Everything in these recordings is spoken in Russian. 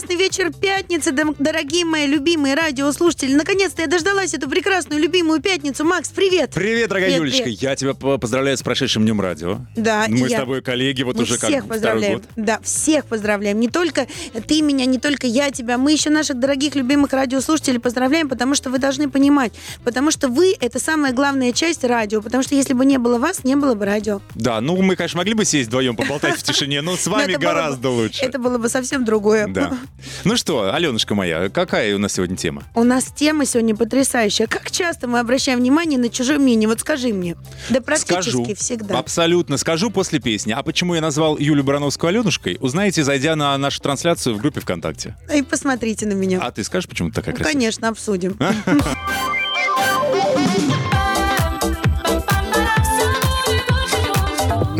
прекрасный вечер пятницы, дорогие мои любимые радиослушатели. Наконец-то я дождалась эту прекрасную, любимую пятницу. Макс, привет! Привет, дорогая Привет, Юлечка. привет. Я тебя по- поздравляю с прошедшим днем радио. Да, Мы с я. тобой коллеги, вот Мы уже как всех второй поздравляем. год. Да, всех поздравляем. Не только ты меня, не только я тебя. Мы еще наших дорогих любимых радиослушателей поздравляем, потому что вы должны понимать. Потому что вы — это самая главная часть радио. Потому что если бы не было вас, не было бы радио. Да, ну мы, конечно, могли бы сесть вдвоем, поболтать в тишине, но с вами гораздо лучше. Это было бы совсем другое. Да. Ну что, Аленушка моя, какая у нас сегодня тема? У нас тема сегодня потрясающая. Как часто мы обращаем внимание на чужое мнение? Вот скажи мне. Да практически Скажу. всегда. Абсолютно. Скажу после песни. А почему я назвал Юлю Барановскую Аленушкой, узнаете, зайдя на нашу трансляцию в группе ВКонтакте. И посмотрите на меня. А ты скажешь, почему ты такая Ну, красивая? конечно, обсудим.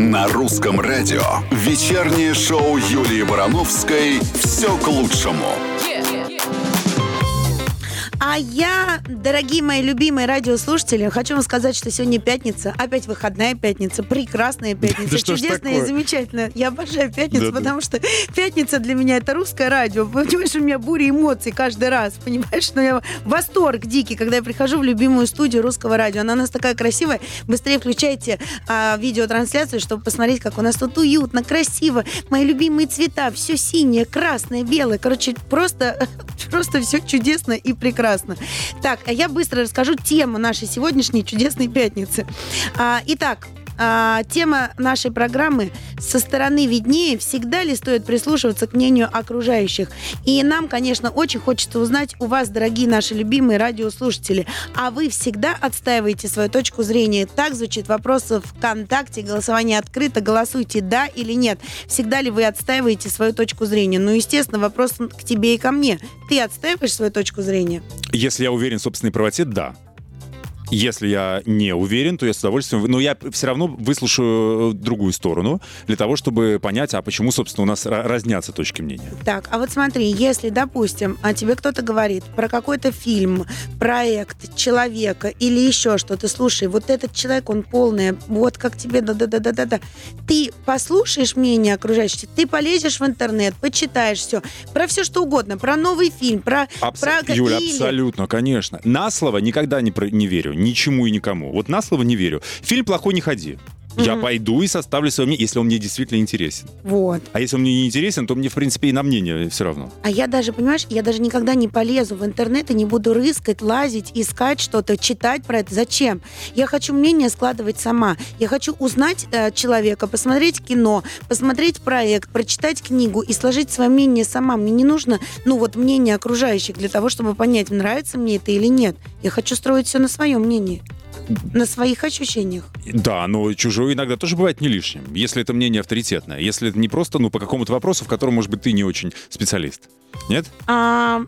На русском радио. Вечернее шоу Юлии Барановской. Все к лучшему. А я, дорогие мои любимые радиослушатели, хочу вам сказать, что сегодня пятница, опять выходная пятница, прекрасная пятница, чудесная и замечательная. Я обожаю пятницу, потому что пятница для меня это русское радио. Понимаешь, у меня буря эмоций каждый раз, понимаешь, что я восторг дикий, когда я прихожу в любимую студию русского радио. Она у нас такая красивая. Быстрее включайте а, видеотрансляцию, чтобы посмотреть, как у нас тут уютно, красиво. Мои любимые цвета, все синее, красное, белое. Короче, просто, просто все чудесно и прекрасно. Так, а я быстро расскажу тему нашей сегодняшней чудесной пятницы. А, итак, а, тема нашей программы «Со стороны виднее. Всегда ли стоит прислушиваться к мнению окружающих?» И нам, конечно, очень хочется узнать у вас, дорогие наши любимые радиослушатели, а вы всегда отстаиваете свою точку зрения? Так звучит вопрос в ВКонтакте. Голосование открыто. Голосуйте «да» или «нет». Всегда ли вы отстаиваете свою точку зрения? Ну, естественно, вопрос к тебе и ко мне. Ты отстаиваешь свою точку зрения? Если я уверен в собственной правоте, да. Если я не уверен, то я с удовольствием... Но я все равно выслушаю другую сторону для того, чтобы понять, а почему, собственно, у нас ра- разнятся точки мнения. Так, а вот смотри, если, допустим, а тебе кто-то говорит про какой-то фильм, проект, человека или еще что-то, слушай, вот этот человек, он полный, вот как тебе, да-да-да-да-да, ты послушаешь мнение окружающих, ты полезешь в интернет, почитаешь все, про все что угодно, про новый фильм, про... Абс- про Юля, или- абсолютно, конечно. На слово никогда не, про- не верю. Ничему и никому. Вот на слово не верю. Фильм плохой не ходи. Я пойду и составлю свое мнение, если он мне действительно интересен. Вот. А если он мне не интересен, то мне, в принципе, и на мнение все равно. А я даже, понимаешь, я даже никогда не полезу в интернет и не буду рыскать, лазить, искать что-то, читать про это. Зачем? Я хочу мнение складывать сама. Я хочу узнать э, человека, посмотреть кино, посмотреть проект, прочитать книгу и сложить свое мнение сама. Мне не нужно, ну вот, мнение окружающих для того, чтобы понять, нравится мне это или нет. Я хочу строить все на своем мнении, на своих ощущениях. Да, но чужое иногда тоже бывает не лишним, если это мнение авторитетное. Если это не просто, ну, по какому-то вопросу, в котором, может быть, ты не очень специалист. Нет? А,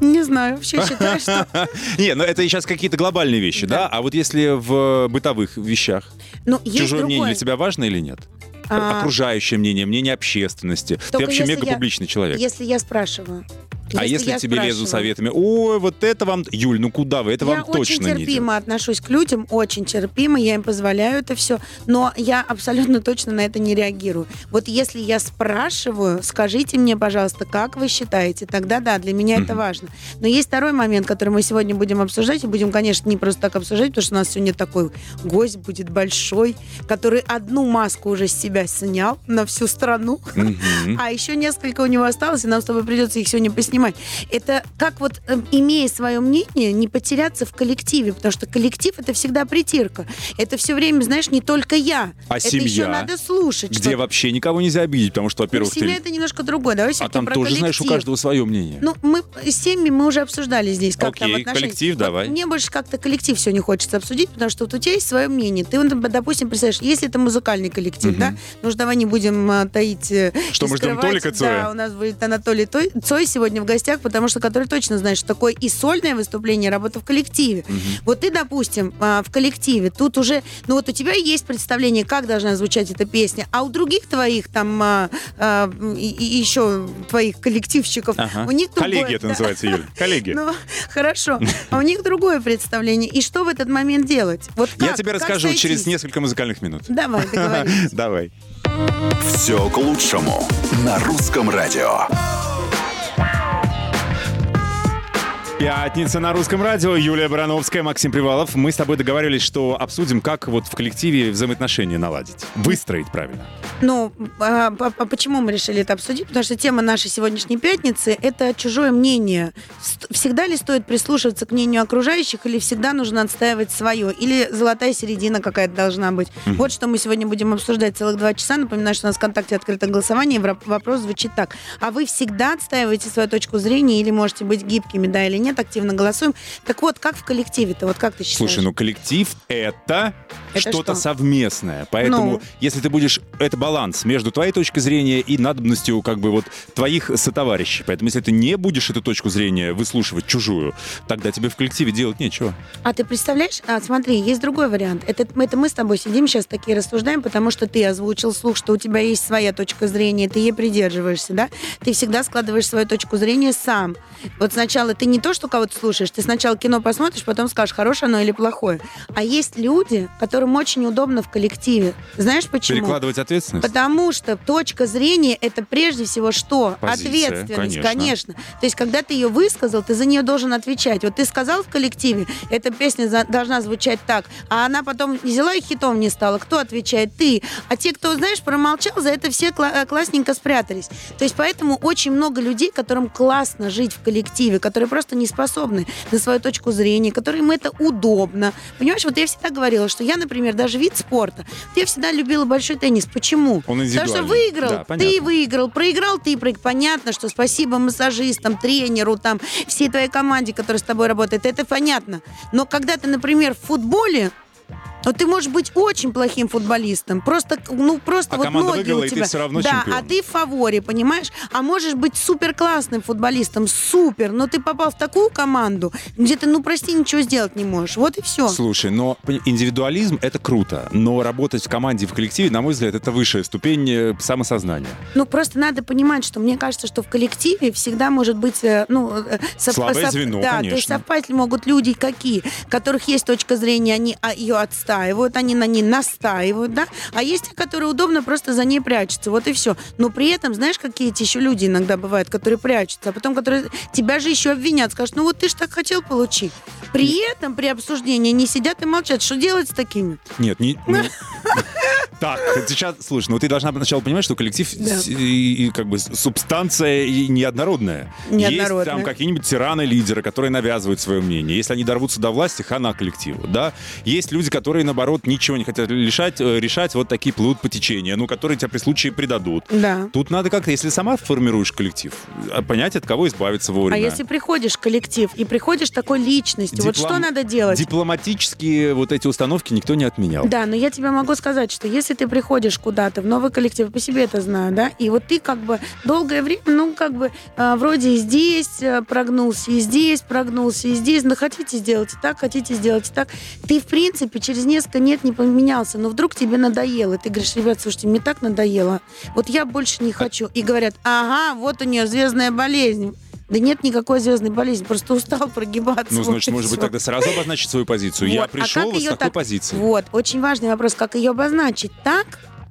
не знаю, вообще считаю, что... Не, ну это сейчас какие-то глобальные вещи, да? А вот если в бытовых вещах, Ну, чужое мнение для тебя важно или нет? А, Окружающее мнение, мнение общественности. Ты вообще мега публичный человек. Если я спрашиваю. А если я тебе лезут спрашиваю. советами, ой, вот это вам, Юль, ну куда вы, это я вам точно очень не идет. терпимо отношусь к людям, очень терпимо, я им позволяю это все, но я абсолютно точно на это не реагирую. Вот если я спрашиваю, скажите мне, пожалуйста, как вы считаете, тогда да, для меня это Мгм. важно. Но есть второй момент, который мы сегодня будем обсуждать, и будем, конечно, не просто так обсуждать, потому что у нас сегодня такой гость будет большой, который одну маску уже с себя снял на всю страну. Мгм. А еще несколько у него осталось, и нам с тобой придется их сегодня поснимать. Это как вот, э, имея свое мнение, не потеряться в коллективе, потому что коллектив это всегда притирка. Это все время, знаешь, не только я. А это семья? еще надо слушать. Где что- вообще никого нельзя обидеть, потому что, Ну, во-первых, семья ты... это немножко другое. Давай А там тоже, знаешь, у коллектив. каждого свое мнение. Ну, мы с семьями мы уже обсуждали здесь, как там Окей, отношения. коллектив, Вот давай. Мне больше как-то коллектив сегодня хочется обсудить, потому что вот у тебя есть свое мнение. Ты, допустим, представляешь, если это музыкальный коллектив, Мгм. да, ну давай не будем а, таить... э, Что мы ждем. Толика Цоя? Да, у нас будет Анатолий Цой сегодня в гостях, потому что который точно знает, что такое и сольное выступление, и работа в коллективе. Вот ты, допустим, а, в коллективе, тут уже, ну вот у тебя есть представление, как должна звучать эта песня, а у других твоих там а, а, и, и еще твоих коллективщиков, Ага. у них другое- Коллеги это да. называется, Юль. Коллеги. Ну, хорошо. А у них другое представление. И что в этот момент делать? Вот Я как? тебе Как расскажу сойтись? через несколько музыкальных минут. Давай, договорились. Давай. Все к лучшему на русском радио. Пятница на русском радио. Юлия Барановская, Максим Привалов. Мы с тобой договаривались, что обсудим, как вот в коллективе взаимоотношения наладить. Выстроить правильно. Ну, а, а- а почему мы решили это обсудить? Потому что тема нашей сегодняшней пятницы – это чужое мнение. Всегда ли стоит прислушиваться к мнению окружающих, или всегда нужно отстаивать свое? Или золотая середина какая-то должна быть? Вот что мы сегодня будем обсуждать целых два часа. Напоминаю, что у нас в ВКонтакте открыто голосование, и вопрос звучит так. А вы всегда отстаиваете свою точку зрения или можете быть гибкими, да или нет? Активно голосуем. Так вот, как в коллективе-то? Вот как ты считаешь? Слушай, ну коллектив — это, Это что-то что? совместное. Поэтому, Ну. если ты будешь... Это баланс между твоей точкой зрения и надобностью как бы вот твоих сотоварищей. Поэтому, если ты не будешь эту точку зрения выслушивать чужую, тогда тебе в коллективе делать нечего. А ты представляешь? А, смотри, есть другой вариант. Это, это мы с тобой сидим сейчас такие рассуждаем, потому что ты озвучил слух, что у тебя есть своя точка зрения, ты ей придерживаешься, да? Ты всегда складываешь свою точку зрения сам. Вот сначала ты не то, что кого-то слушаешь, ты сначала кино посмотришь, потом скажешь, хорошее оно или плохое. А есть люди, которым очень удобно в коллективе. Знаешь почему? Перекладывать ответственность? Потому что точка зрения это прежде всего что? Позиция, Ответственность, конечно. конечно. То есть, когда ты ее высказал, ты за нее должен отвечать. Вот ты сказал в коллективе, эта песня за- должна звучать так, а она потом взяла и хитом не стала. Кто отвечает? Ты. А те, кто, знаешь, промолчал, за это все кла- э, классненько спрятались. То есть, поэтому очень много людей, которым классно жить в коллективе, которые просто не способны на свою точку зрения, которым это удобно. Понимаешь, вот я всегда говорила, что я, например, даже вид спорта, я всегда любила большой теннис. Почему? Он Потому что выиграл, Да, ты выиграл, проиграл ты, проиг- понятно, что спасибо массажистам, тренеру, там, всей твоей команде, которая с тобой работает, это понятно. Но когда ты, например, в футболе, ну, ты можешь быть очень плохим футболистом. Просто, ну, просто А вот ноги выиграла, у и ты тебя. всё равно да, чемпион. а ты в фаворе, понимаешь? А можешь быть супер классным футболистом, супер, но ты попал в такую команду, где ты, ну, прости, ничего сделать не можешь. Вот и все. Слушай, но индивидуализм — это круто, но работать в команде, в коллективе, на мой взгляд, это высшая ступень э, самосознания. Ну, просто надо понимать, что мне кажется, что в коллективе всегда может быть, э, ну, э, сов- Слабое сов- звено, Да, то есть конечно. совпасть могут люди какие, которых есть точка зрения, они а, ее отстаивают, они на ней настаивают, да, а есть те, которые удобно просто за ней прячутся, вот и все. Но при этом, знаешь, какие эти еще люди иногда бывают, которые прячутся, а потом, которые тебя же еще обвинят, скажут, ну вот ты же так хотел получить. При этом, при обсуждении, они сидят и молчат. Что делать с такими? Нет, не... ну, Так, сейчас, слушай, ну ты должна сначала понимать, что коллектив Да. и, и как бы субстанция и неоднородная. Есть Неоднородная. там какие-нибудь тираны-лидеры, которые навязывают свое мнение. Если они дорвутся до власти, хана коллективу, да. Есть люди, которые, наоборот, ничего не хотят лишать, э, решать, вот такие плывут по течению, ну, которые тебя при случае предадут. Да. Тут надо как-то, если сама формируешь коллектив, а понять, от кого избавиться вовремя. А если приходишь в коллектив и приходишь такой личностью, вот Диплом- что надо делать? Дипломатические вот эти установки никто не отменял. Да, но я тебе могу сказать, что если ты приходишь куда-то в новый коллектив, по себе это знаю, да, и вот ты как бы долгое время, ну, как бы а, вроде и здесь а, прогнулся, и здесь прогнулся, и здесь, ну, хотите сделать и так, хотите сделать и так. Ты, в принципе, через несколько лет не поменялся, но вдруг тебе надоело, ты говоришь, ребят, слушайте, мне так надоело, вот я больше не хочу. И говорят, ага, вот у нее звездная болезнь. Да нет никакой звездной болезни, просто устал прогибаться. Ну, значит, может быть, тогда сразу обозначить свою позицию. Я Вот. А пришел как вот с такой так- позиции. Вот, очень важный вопрос, как ее обозначить так,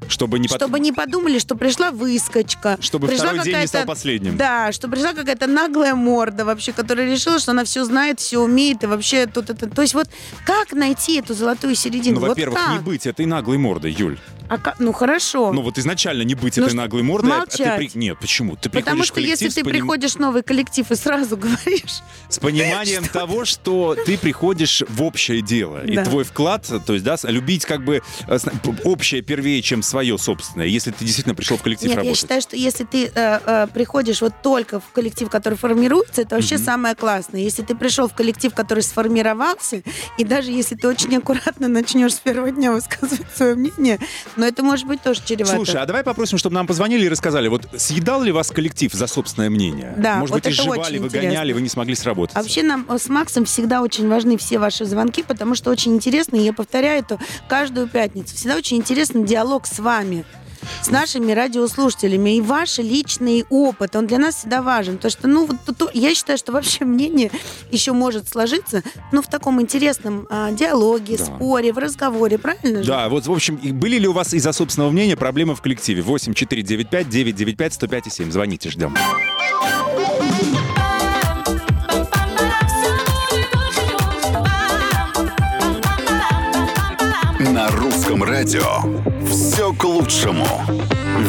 Чтобы не под- чтобы не подумали, что пришла выскочка. Чтобы пришла второй день не стал последним. Да, что пришла какая-то наглая морда вообще, которая решила, что она все знает, все умеет, и вообще тут это... То есть вот как найти эту золотую середину? Ну, вот во-первых, как? не быть этой наглой мордой, Юль. А как? Ну хорошо. Ну, вот изначально не быть Ну, этой что, наглой мордой. а ты молчать. при- Нет, почему? Ты Потому что если ты поним- приходишь в новый коллектив и сразу говоришь, с пониманием того, что ты приходишь в общее дело. И Да. твой вклад, то есть, да, любить как бы э, общее первее, чем свое собственное, если ты действительно пришел в коллектив Нет, работать? я считаю, что если ты э, э, приходишь вот только в коллектив, который формируется, это вообще самое классное. Если ты пришел в коллектив, который сформировался, и даже если ты очень аккуратно начнешь с первого дня высказывать свое мнение, но это может быть тоже чревато. Слушай, а давай попросим, чтобы нам позвонили и рассказали, вот съедал ли вас коллектив за собственное мнение? Да, Может вот быть, изживали, выгоняли, интересно. вы не смогли сработать? А вообще нам э, с Максом всегда очень важны все ваши звонки, потому что очень интересно, и я повторяю это каждую пятницу, всегда очень интересный диалог с вами с нашими радиослушателями и ваш личный опыт, он для нас всегда важен. То, что, ну, вот тут- я считаю, что вообще мнение еще может сложиться, ну, в таком интересном а, диалоге, Да. споре, в разговоре, правильно же? Да, вот, в общем, были ли у вас из-за собственного мнения проблемы в коллективе? 8 495 995 105 и 7. Звоните, ждем. Русском радио все к лучшему.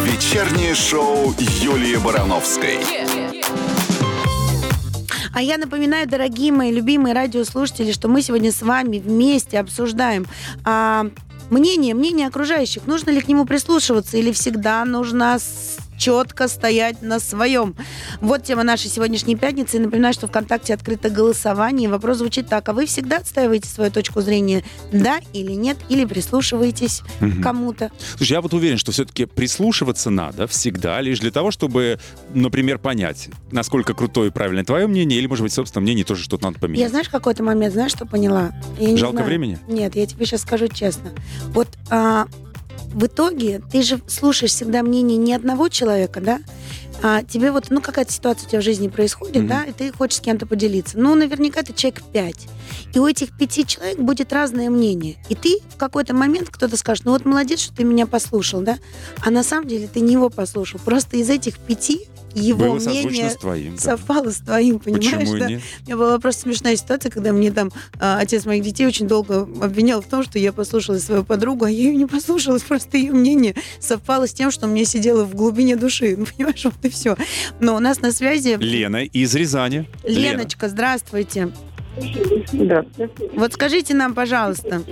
Вечернее шоу Юлии Барановской. А я напоминаю, дорогие мои любимые радиослушатели, что мы сегодня с вами вместе обсуждаем а, мнение, мнение окружающих. Нужно ли к нему прислушиваться или всегда нужно четко стоять на своем? Вот тема нашей сегодняшней пятницы. И напоминаю, что ВКонтакте открыто голосование. Вопрос звучит так. А вы всегда отстаиваете свою точку зрения? Да или нет? Или прислушиваетесь к кому-то? Слушай, я вот уверен, что все-таки прислушиваться надо всегда, лишь для того, чтобы, например, понять, насколько крутое и правильное твое мнение, или, может быть, собственное мнение тоже что-то надо Я, поменять. знаешь, в какой-то момент, знаешь, что поняла? Я Жалко знаю. времени? Нет, я тебе сейчас скажу честно. Вот а, в итоге ты же слушаешь всегда мнение не одного человека, да? А тебе вот, ну, какая-то ситуация у тебя в жизни происходит, Мгм. да, и ты хочешь с кем-то поделиться. Ну, наверняка это человек пять. И у этих пяти человек будет разное мнение. И ты в какой-то момент кто-то скажет, ну вот молодец, что ты меня послушал, да? А на самом деле ты не его послушал. Просто из этих пяти его Было мнение с твоим. да. совпало с твоим, понимаешь, Почему да? нет? У меня была просто смешная ситуация, когда мне там а, отец моих детей очень долго обвинял в том, что я послушала свою подругу, а я ее не послушалась, просто ее мнение совпало с тем, что у меня сидело в глубине души. Ну, понимаешь, вот и все. Но у нас на связи Лена из Рязани. Лена. Леночка, здравствуйте. Здравствуйте. Вот скажите нам, пожалуйста,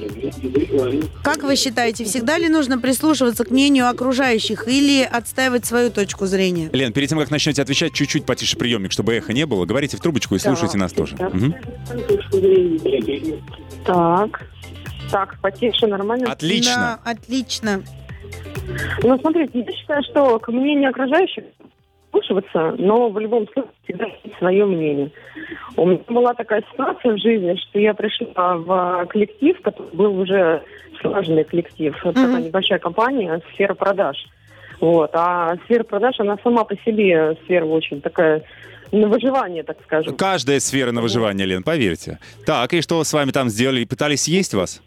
как вы считаете, всегда ли нужно прислушиваться к мнению окружающих или отстаивать свою точку зрения? Лен, перед тем, как начнете отвечать, чуть-чуть потише приемник, чтобы эхо не было. Говорите в трубочку и Да. слушайте нас тоже. Да. Мгм. Так. Так, потише, нормально? Отлично. Да, отлично. Ну, смотрите, я считаю, что к мнению окружающих слушаться, но в любом случае всегда есть свое мнение. У меня была такая ситуация в жизни, что я пришла в коллектив, который был уже сложный коллектив. Это Мгм. такая небольшая компания, сфера продаж. Вот. А сфера продаж, она сама по себе сфера очень такая на выживание, так скажем. Каждая сфера на выживание, Лен, поверьте. Так, и что с вами там сделали? Пытались съесть вас?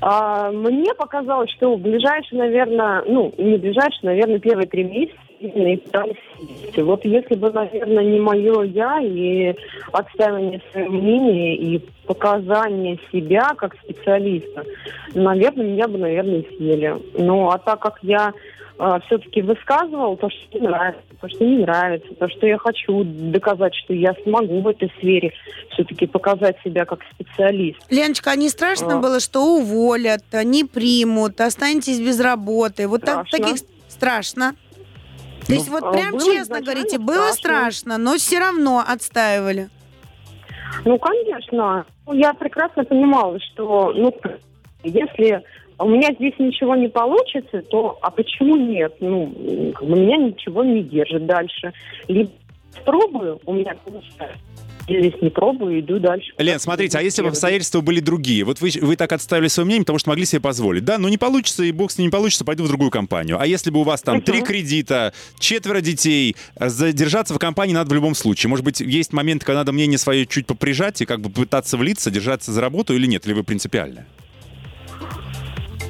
А, мне показалось, что в ближайшие, наверное, ну, не ближайшие, наверное, первые три месяца и пытались. Вот если бы, наверное, не мое я и отстаивание своего мнения и показание себя как специалиста, наверное, меня бы, наверное, съели. Ну, а так как я все-таки высказывал то, что мне нравится, то, что не нравится, то, что я хочу доказать, что я смогу в этой сфере все-таки показать себя как специалист. Леночка, а не страшно А. было, что уволят, не примут, останетесь без работы? Вот так, Страшно. таких страшно. То Ну, есть вот а, прям честно говорите, было страшно, но все равно отстаивали. Ну, конечно. Ну, Я прекрасно понимала, что, ну, если у меня здесь ничего не получится, то а почему нет? Ну, как бы меня ничего не держит дальше. Либо пробую, у меня получается. Я здесь не пробую, иду дальше. Лен, смотрите, а если бы обстоятельства были другие? Вот вы, вы так отставили свое мнение, потому что могли себе позволить. Да, ну не получится, и бог с ним не получится, пойду в другую компанию. А если бы у вас там три кредита, четверо детей, задержаться в компании надо в любом случае. Может быть, есть момент, когда надо мнение свое чуть поприжать и как бы пытаться влиться, держаться за работу или нет? Или вы принципиально?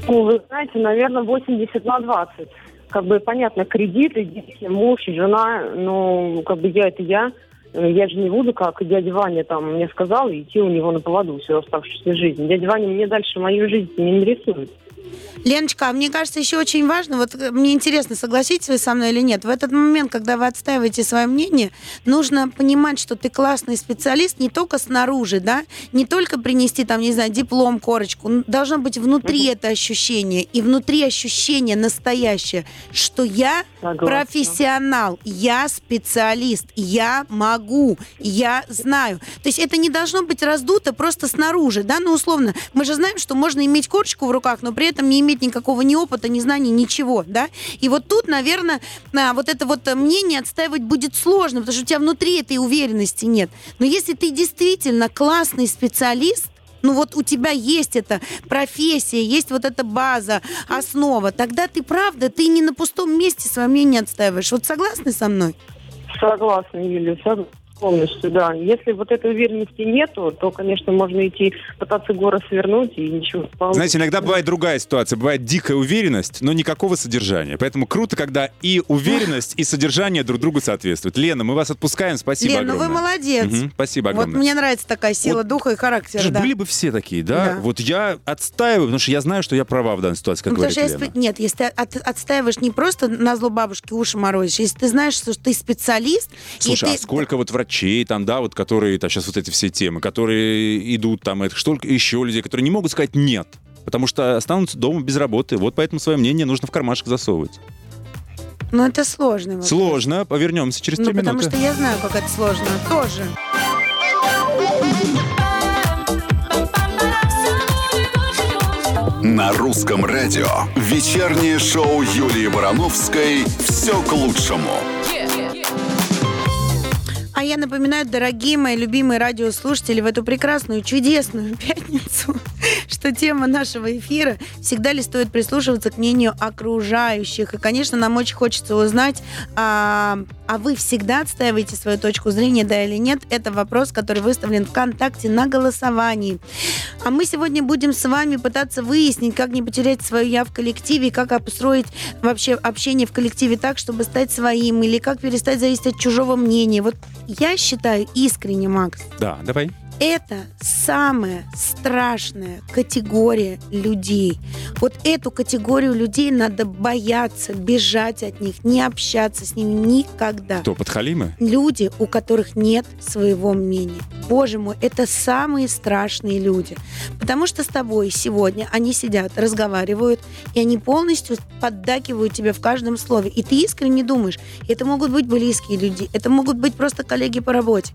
Ну, вы знаете, наверное, 80 на 20. Как бы, понятно, кредиты, дети, муж, жена, но как бы я это я. Э, Я же не буду, как дядя Ваня там мне сказал, идти у него на поводу всю оставшуюся жизнь. Дядя Ваня мне дальше мою жизнь не нарисует. Леночка, а мне кажется, еще очень важно, вот э, мне интересно, согласитесь вы со мной или нет, в этот момент, когда вы отстаиваете свое мнение, нужно понимать, что ты классный специалист не только снаружи, да, не только принести там, не знаю, диплом, корочку, должно быть внутри это ощущение, и внутри ощущение настоящее, что я Согласна. профессионал, я специалист, я могу, я знаю. То есть это не должно быть раздуто просто снаружи, да, ну условно, мы же знаем, что можно иметь корочку в руках, но при этом не иметь никакого ни опыта, ни знаний, ничего, да. И вот тут, наверное, а, вот это вот мнение отстаивать будет сложно, потому что у тебя внутри этой уверенности нет. Но если ты действительно классный специалист, ну вот у тебя есть эта профессия, есть вот эта база, основа, тогда ты правда, ты не на пустом месте свое мнение отстаиваешь. Вот согласны со мной? Согласна, Юлия, согласна. Полностью, да. Если вот этой уверенности нету, то, конечно, можно идти пытаться горы свернуть и ничего не получится. Знаете, иногда бывает другая ситуация. Бывает дикая уверенность, но никакого содержания. Поэтому круто, когда и уверенность, и содержание друг другу соответствуют. Лена, мы вас отпускаем. Спасибо Лен, ну вы огромное. молодец. Мгм, Спасибо Вот огромное. мне нравится такая сила Вот духа и характера. Же да. Были бы все такие, да? Да. Вот я отстаиваю, потому что я знаю, что я права в данной ситуации, как Ну, говорит что Лена. если, нет, если ты от- отстаиваешь не просто на зло бабушки уши морозишь, если ты знаешь, что ты специалист, Слушай, и а ты... сколько вот врачей там, да, вот которые, там сейчас вот эти все темы, которые идут там, это что еще людей, которые не могут сказать нет, потому что останутся дома без работы. Вот поэтому свое мнение нужно в кармашек засовывать. Ну, это сложно. вопрос. Сложно, повернемся через Ну, три потому минуты. что я знаю, как это сложно. Тоже. На русском радио вечернее шоу Юлии Барановской «Все к лучшему». А я напоминаю, дорогие мои любимые радиослушатели, в эту прекрасную, чудесную пятницу, что тема нашего эфира всегда ли стоит прислушиваться к мнению окружающих. И, конечно, нам очень хочется узнать, а, а вы всегда отстаиваете свою точку зрения, да или нет? Это вопрос, который выставлен ВКонтакте на голосовании. А мы сегодня будем с вами пытаться выяснить, как не потерять свою я в коллективе, как обстроить вообще общение в коллективе так, чтобы стать своим, или как перестать зависеть от чужого мнения. Вот я считаю искренне, Макс, Да, давай. Это самая страшная категория людей. Вот эту категорию людей надо бояться, бежать от них, не общаться с ними никогда. Кто, подхалимы? Люди, у которых нет своего мнения. Боже мой, это самые страшные люди. Потому что с тобой сегодня они сидят, разговаривают, и они полностью поддакивают тебе в каждом слове. И ты искренне думаешь, это могут быть близкие люди, это могут быть просто коллеги по работе.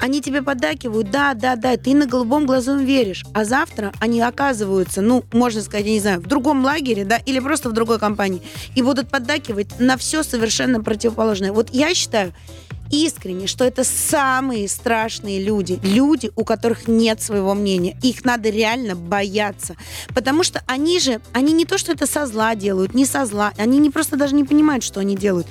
Они тебе поддакивают, да, да, да, ты на голубом глазу веришь. А завтра они оказываются, ну, можно сказать, я не знаю, в другом лагере, да, или просто в другой компании, и будут поддакивать на все совершенно противоположное. Вот я считаю, искренне, что это самые страшные люди. Люди, у которых нет своего мнения. Их надо реально бояться. Потому что они же, они не то, что это со зла делают, не со зла. Они не просто даже не понимают, что они делают.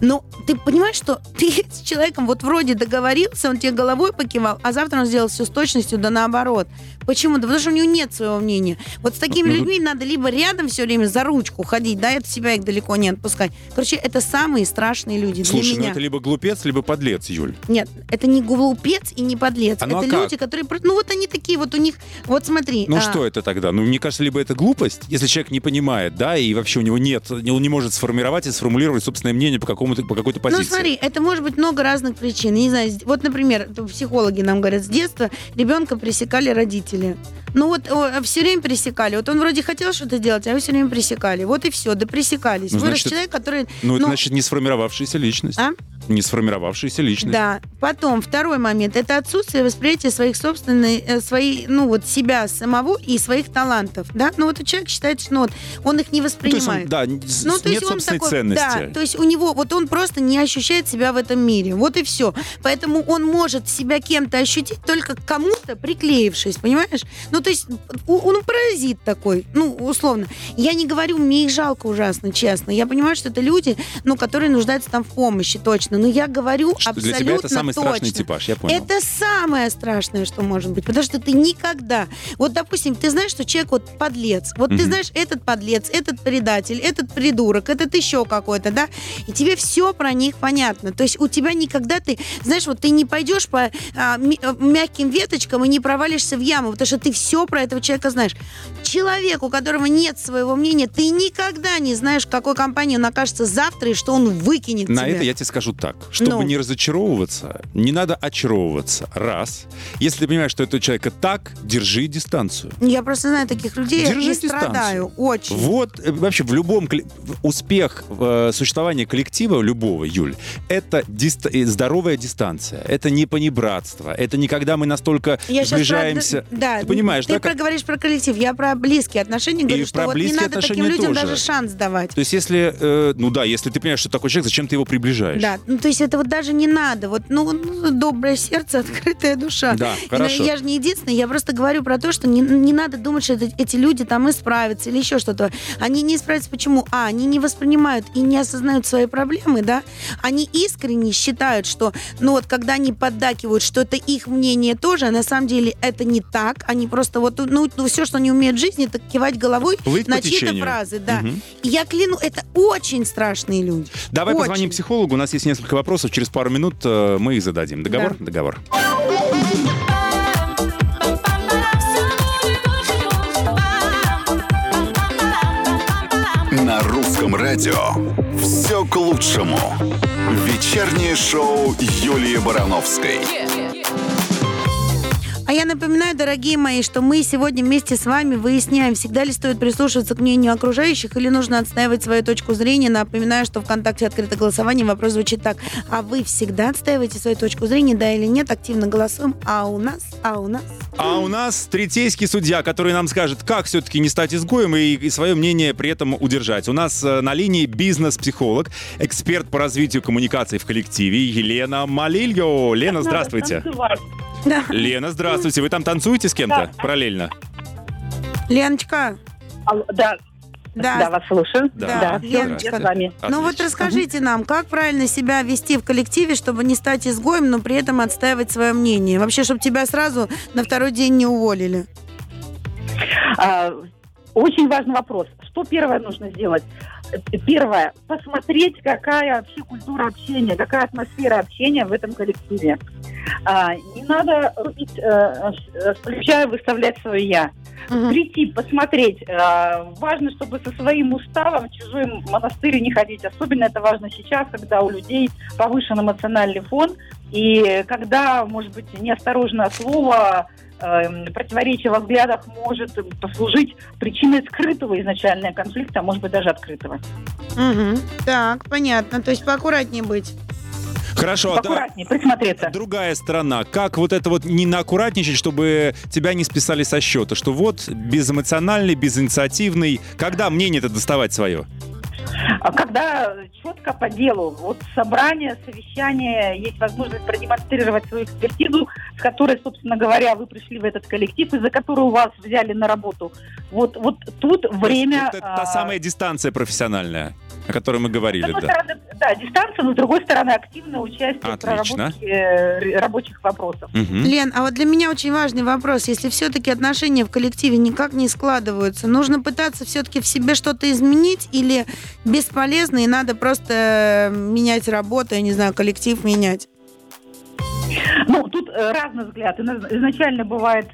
Но ты понимаешь, что ты с человеком вот вроде договорился, он тебе головой покивал, а завтра он сделал все с точностью, да наоборот. Почему? Да потому что у него нет своего мнения. Вот с такими Ну, людьми надо либо рядом все время за ручку ходить, да, это себя их далеко не отпускать. Короче, это самые страшные люди Слушай, для ну меня. это либо глупец, либо подлец, Юль. Нет, это не глупец и не подлец. А ну это а как? люди, которые... про- Ну вот они такие, вот у них... Вот смотри. Ну а, что это тогда? Ну, мне кажется, либо это глупость, если человек не понимает, да, и вообще у него нет, он не может сформировать и сформулировать собственное мнение по, какому-то, по какой-то позиции. Ну смотри, это может быть много разных причин. Я не знаю, вот, например, психологи нам говорят, с детства ребенка пресекали родители. 训练 Ну вот все время пресекали. Вот он вроде хотел что-то делать, а его все время пресекали. Вот и все, да пресекались. Ну, Вырос значит, человек, который... Ну, это ну, значит не сформировавшаяся личность. А? Не сформировавшаяся личность. Да. Потом, второй момент, это отсутствие восприятия своих собственных, э, своей, ну вот себя самого и своих талантов, да? Ну вот человек считает, что ну, вот, он их не Ну, то есть воспринимает. он, да, Ну, то нет есть собственной такой, ценности. да, то есть у него, вот он просто не ощущает себя в этом мире, вот и все. Поэтому он может себя кем-то ощутить только кому-то приклеившись, понимаешь? Ну, то есть он паразит такой, ну, условно. Я не говорю, мне их жалко ужасно, честно. Я понимаю, что это люди, ну, которые нуждаются там в помощи, точно. Но я говорю Что абсолютно для тебя это самый точно. страшный типаж, я понял. Это самое страшное, что может быть. Потому что ты никогда... Вот, допустим, ты знаешь, что человек вот подлец. Вот ты Мгм. знаешь, этот подлец, этот предатель, этот придурок, этот еще какой-то, да? И тебе все про них понятно. То есть у тебя никогда ты... Знаешь, вот ты не пойдешь по а, а, мягким веточкам и не провалишься в яму, потому что ты все все про этого человека знаешь. Человек, у которого нет своего мнения, ты никогда не знаешь, в какой компании он окажется завтра и что он выкинет На тебя. это я тебе скажу так. Чтобы Ну. не разочаровываться, не надо очаровываться. Раз. Если ты понимаешь, что этого человека так, держи дистанцию. Я просто знаю таких людей, Держи я дистанцию. страдаю очень. Вот э, вообще в любом успех э, существования коллектива любого, Юль, это диста- э, здоровая дистанция. Это не понебратство. Это не когда мы настолько Я сближаемся. про- да, Ты понимаешь, ты как- проговоришь про коллектив, я про близкие отношения говорю, И что вот не надо таким людям тоже. даже шанс давать. То есть если, э, ну да, если ты понимаешь, что такой человек, зачем ты его приближаешь? Да, ну то есть это вот даже не надо. Вот, ну, ну, доброе сердце, открытая душа. Да, хорошо. Я же не единственная, я просто говорю про то, что не, не надо думать, что это- эти люди там исправятся или еще что-то. Они не исправятся. Почему? А, они не воспринимают и не осознают свои проблемы, да? Они искренне считают, что, ну вот, когда они поддакивают, что это их мнение тоже, а на самом деле это не так. Они просто вот, ну, все, что они умеют в жизни, это кивать головой Плыть на чьи-то фразы, да. Мгм. И я кляну, это очень страшные люди. Давай Очень. позвоним психологу. У нас есть несколько вопросов. Через пару минут э, мы их зададим. Договор? Договор. На русском радио все к лучшему. Вечернее шоу Юлии Барановской. А я напоминаю, дорогие мои, что мы сегодня вместе с вами выясняем, всегда ли стоит прислушиваться к мнению окружающих или нужно отстаивать свою точку зрения. Напоминаю, что ВКонтакте открыто голосование. Вопрос звучит так. А вы всегда отстаиваете свою точку зрения, да или нет? Активно голосуем. А у нас? А у нас? А у нас третейский судья, который нам скажет, как все-таки не стать изгоем и, и свое мнение при этом удержать. У нас э, на линии бизнес-психолог, эксперт по развитию коммуникаций в коллективе Елена Малильо. Лена, здравствуйте. Да. Лена, здравствуйте. Вы там танцуете с кем-то параллельно? Леночка, Алло, Да, да. да, вас слушаю. Да. Да, Леночка. я с вами. Ну вот расскажите нам, как правильно себя вести в коллективе, чтобы не стать изгоем, но при этом отстаивать свое мнение? Вообще, чтобы тебя сразу на второй день не уволили. А, Очень важный вопрос. Что первое нужно сделать? Э, Первое, посмотреть, какая вообще культура общения, какая атмосфера общения в этом коллективе. А, Не надо рубить, э, плеча и выставлять свое «я». Мгм. Прийти, посмотреть. А, Важно, чтобы со своим уставом в чужой монастырь не ходить. Особенно это важно сейчас, когда у людей повышен эмоциональный фон, и когда, может быть, неосторожное слово э, противоречие во взглядах может послужить причиной скрытого изначально конфликта, а может быть даже открытого. Мгм. Так, понятно. То есть поаккуратнее быть. Хорошо, а да- Аккуратнее, присмотреться. другая сторона. Как вот это вот не нааккуратничать, чтобы тебя не списали со счета? Что вот безэмоциональный, безинициативный. Когда мнение-то доставать свое? А Когда четко по делу, вот собрание, совещание, есть возможность продемонстрировать свою экспертизу, с которой, собственно говоря, вы пришли в этот коллектив, и за которую вас взяли на работу. Вот, вот тут время... Это та а, самая дистанция профессиональная, о которой мы С говорили, одной да. стороны, да, дистанция, но с другой стороны, активное участие в Отлично. проработке э, рабочих вопросов. Мгм. Лен, а вот для меня очень важный вопрос. Если все-таки отношения в коллективе никак не складываются, нужно пытаться все-таки в себе что-то изменить или бесполезно и надо просто э, менять работу, я не знаю, коллектив менять? Ну, тут э, разный взгляд. Изначально бывает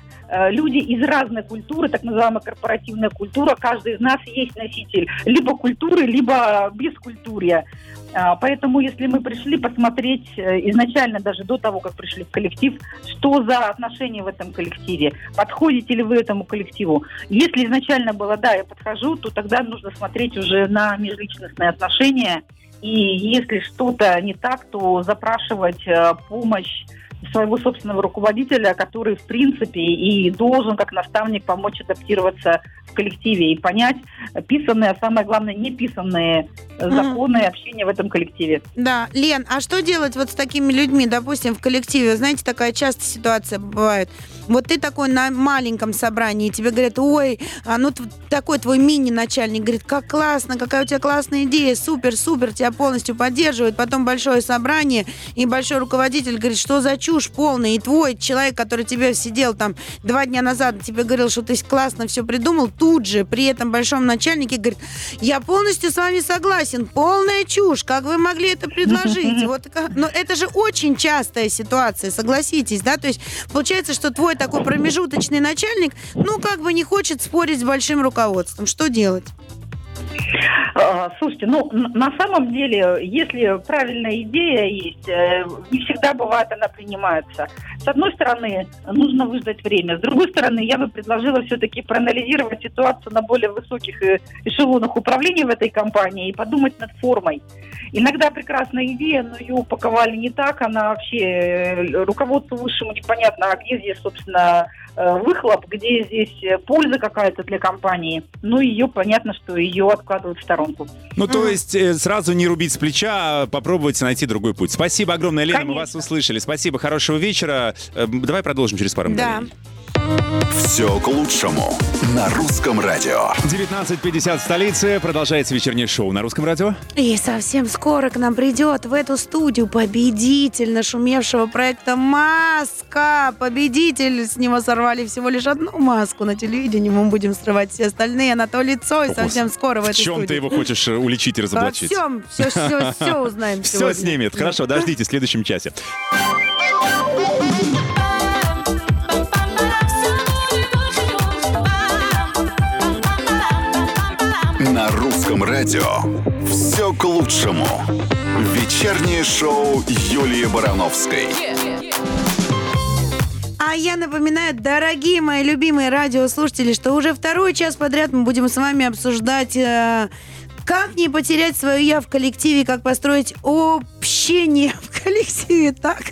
люди из разной культуры, так называемая корпоративная культура. Каждый из нас есть носитель либо культуры, либо бескультурья. А, Поэтому, если мы пришли посмотреть э, изначально, даже до того, как пришли в коллектив, что за отношения в этом коллективе, подходите ли вы этому коллективу. Если изначально было, да, я подхожу, то тогда нужно смотреть уже на межличностные отношения. И если что-то не так, то запрашивать э, помощь своего собственного руководителя, который, в принципе, и должен, как наставник, помочь адаптироваться в коллективе и понять писанные, а самое главное, неписанные Мгм. законы общения в этом коллективе. Да, Лен, а что делать вот с такими людьми, допустим, в коллективе? Знаете, такая часто ситуация бывает. Вот ты такой на маленьком собрании, и тебе говорят, ой, а ну такой твой мини-начальник говорит, как классно, какая у тебя классная идея, супер, супер, тебя полностью поддерживает. Потом большое собрание, и большой руководитель говорит, что за чушь чушь полная, и твой человек, который тебе сидел там два дня назад, тебе говорил, что ты классно все придумал, тут же при этом большом начальнике говорит, я полностью с вами согласен, полная чушь, как вы могли это предложить? Вот, но это же очень частая ситуация, согласитесь, да, то есть получается, что твой такой промежуточный начальник, ну, как бы не хочет спорить с большим руководством. Что делать? А, слушайте, ну, на самом деле, если правильная идея есть, э, не всегда бывает она принимается. С одной стороны, нужно выждать время. С другой стороны, я бы предложила все-таки проанализировать ситуацию на более высоких э, эшелонах управления в этой компании и подумать над формой. Иногда прекрасная идея, но ее упаковали не так, она вообще э, руководству высшему непонятно, а где здесь, собственно, выхлоп, где здесь польза какая-то для компании. Ну, ее понятно, что ее откладывают в сторонку. Ну, то есть э, сразу не рубить с плеча, а попробовать найти другой путь. Спасибо огромное, Лена, мы вас услышали. Спасибо, хорошего вечера. Э, Давай продолжим через пару Да. Все к лучшему на русском радио. 19.50 в столице. Продолжается вечернее шоу на русском радио. И совсем скоро к нам придет в эту студию победитель нашумевшего проекта «Маска». Победитель. С него сорвали всего лишь одну маску на телевидении. Мы будем срывать все остальные. Анатолий Цой совсем скоро в, В этой чем студии. ты его хочешь э, уличить и Во разоблачить? всем. Все, все, все узнаем Все сегодня. снимет. Хорошо, дождитесь в следующем часе. Радио. Все к лучшему. Вечернее шоу Юлии Барановской. А я напоминаю, дорогие мои любимые радиослушатели, что уже второй час подряд мы будем с вами обсуждать, э, как не потерять свое я в коллективе, как построить общение в коллективе так,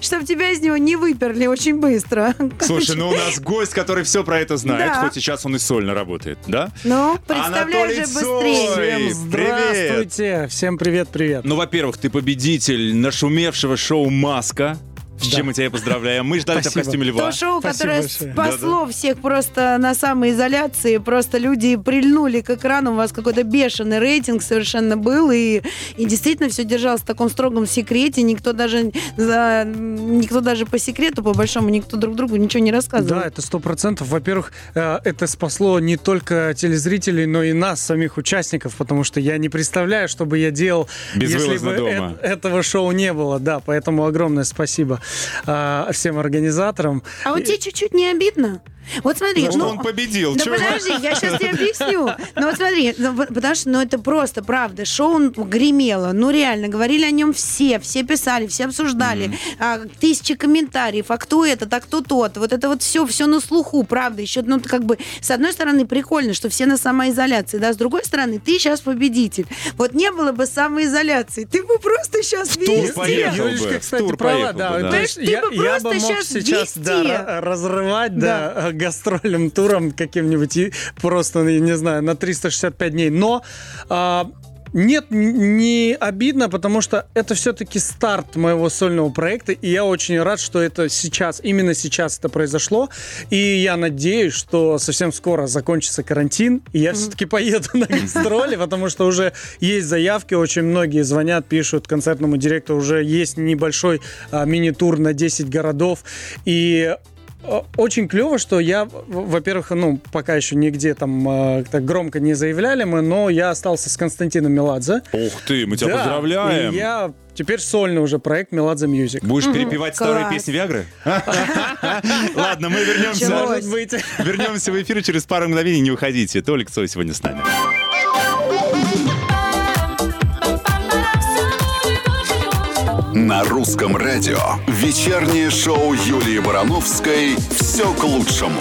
чтобы тебя из него не выперли очень быстро. Слушай, ну у нас гость, который все про это знает, Да. хоть сейчас он и сольно работает, да? Ну, представляй Анатолий уже быстрее. Всем привет. здравствуйте! Всем привет-привет! Ну, во-первых, ты победитель нашумевшего шоу «Маска». С Да. чем мы тебя поздравляем. Мы ждали тебя в костюме льва. То шоу, Спасибо которое большое. спасло всех просто на самоизоляции. Просто люди прильнули к экрану. У вас какой-то бешеный рейтинг совершенно был. И, и действительно все держалось в таком строгом секрете. Никто даже, за, никто даже по секрету, по большому, никто друг другу ничего не рассказывал. Да, это сто процентов. Во-первых, э, это спасло не только телезрителей, но и нас, самих участников, потому что я не представляю, что бы я делал, если Безвылазно бы дома. э- этого шоу не было. Да, поэтому огромное спасибо всем организаторам. А вот тебе чуть-чуть не обидно? Вот смотри, Ну, что ну, он победил. Да подожди, я сейчас тебе объясню. Ну вот смотри, ну, потому что ну, это просто правда. Шоу гремело. Ну реально, говорили о нем все. Все писали, все обсуждали. А, тысячи комментариев. А кто этот, а кто тот. Вот это вот все, все на слуху, правда. Еще, ну, как бы, с одной стороны, прикольно, что все на самоизоляции, да, с другой стороны, ты сейчас победитель. Вот не было бы самоизоляции, ты бы просто сейчас тур везде. Юлечка, в кстати, тур права, поехал да. бы, да. Есть ты я, бы я просто бы мог щас сейчас да, везде. разрывать да. Гастрольным туром каким-нибудь и просто, я не знаю, на 365 дней. Но а, нет, не обидно, потому что это все-таки старт моего сольного проекта, и я очень рад, что это сейчас, именно сейчас это произошло, и я надеюсь, что совсем скоро закончится карантин, и я все-таки поеду на гастроли, потому что уже есть заявки, очень многие звонят, пишут концертному директору, уже есть небольшой а, мини-тур на 10 городов, и очень клево, что я, во-первых, ну, пока еще нигде там э, так громко не заявляли мы, но я остался с Константином Меладзе. Ух ты, мы тебя Да, поздравляем. И я теперь сольный уже проект Меладзе Music. Будешь перепевать старые класс. песни Виагры? Ладно, мы вернемся. Началось. Может быть. Вернемся в эфир через пару мгновений. Не уходите. Толик Цой сегодня с нами. На русском радио. Вечернее шоу Юлии Барановской. Все к лучшему.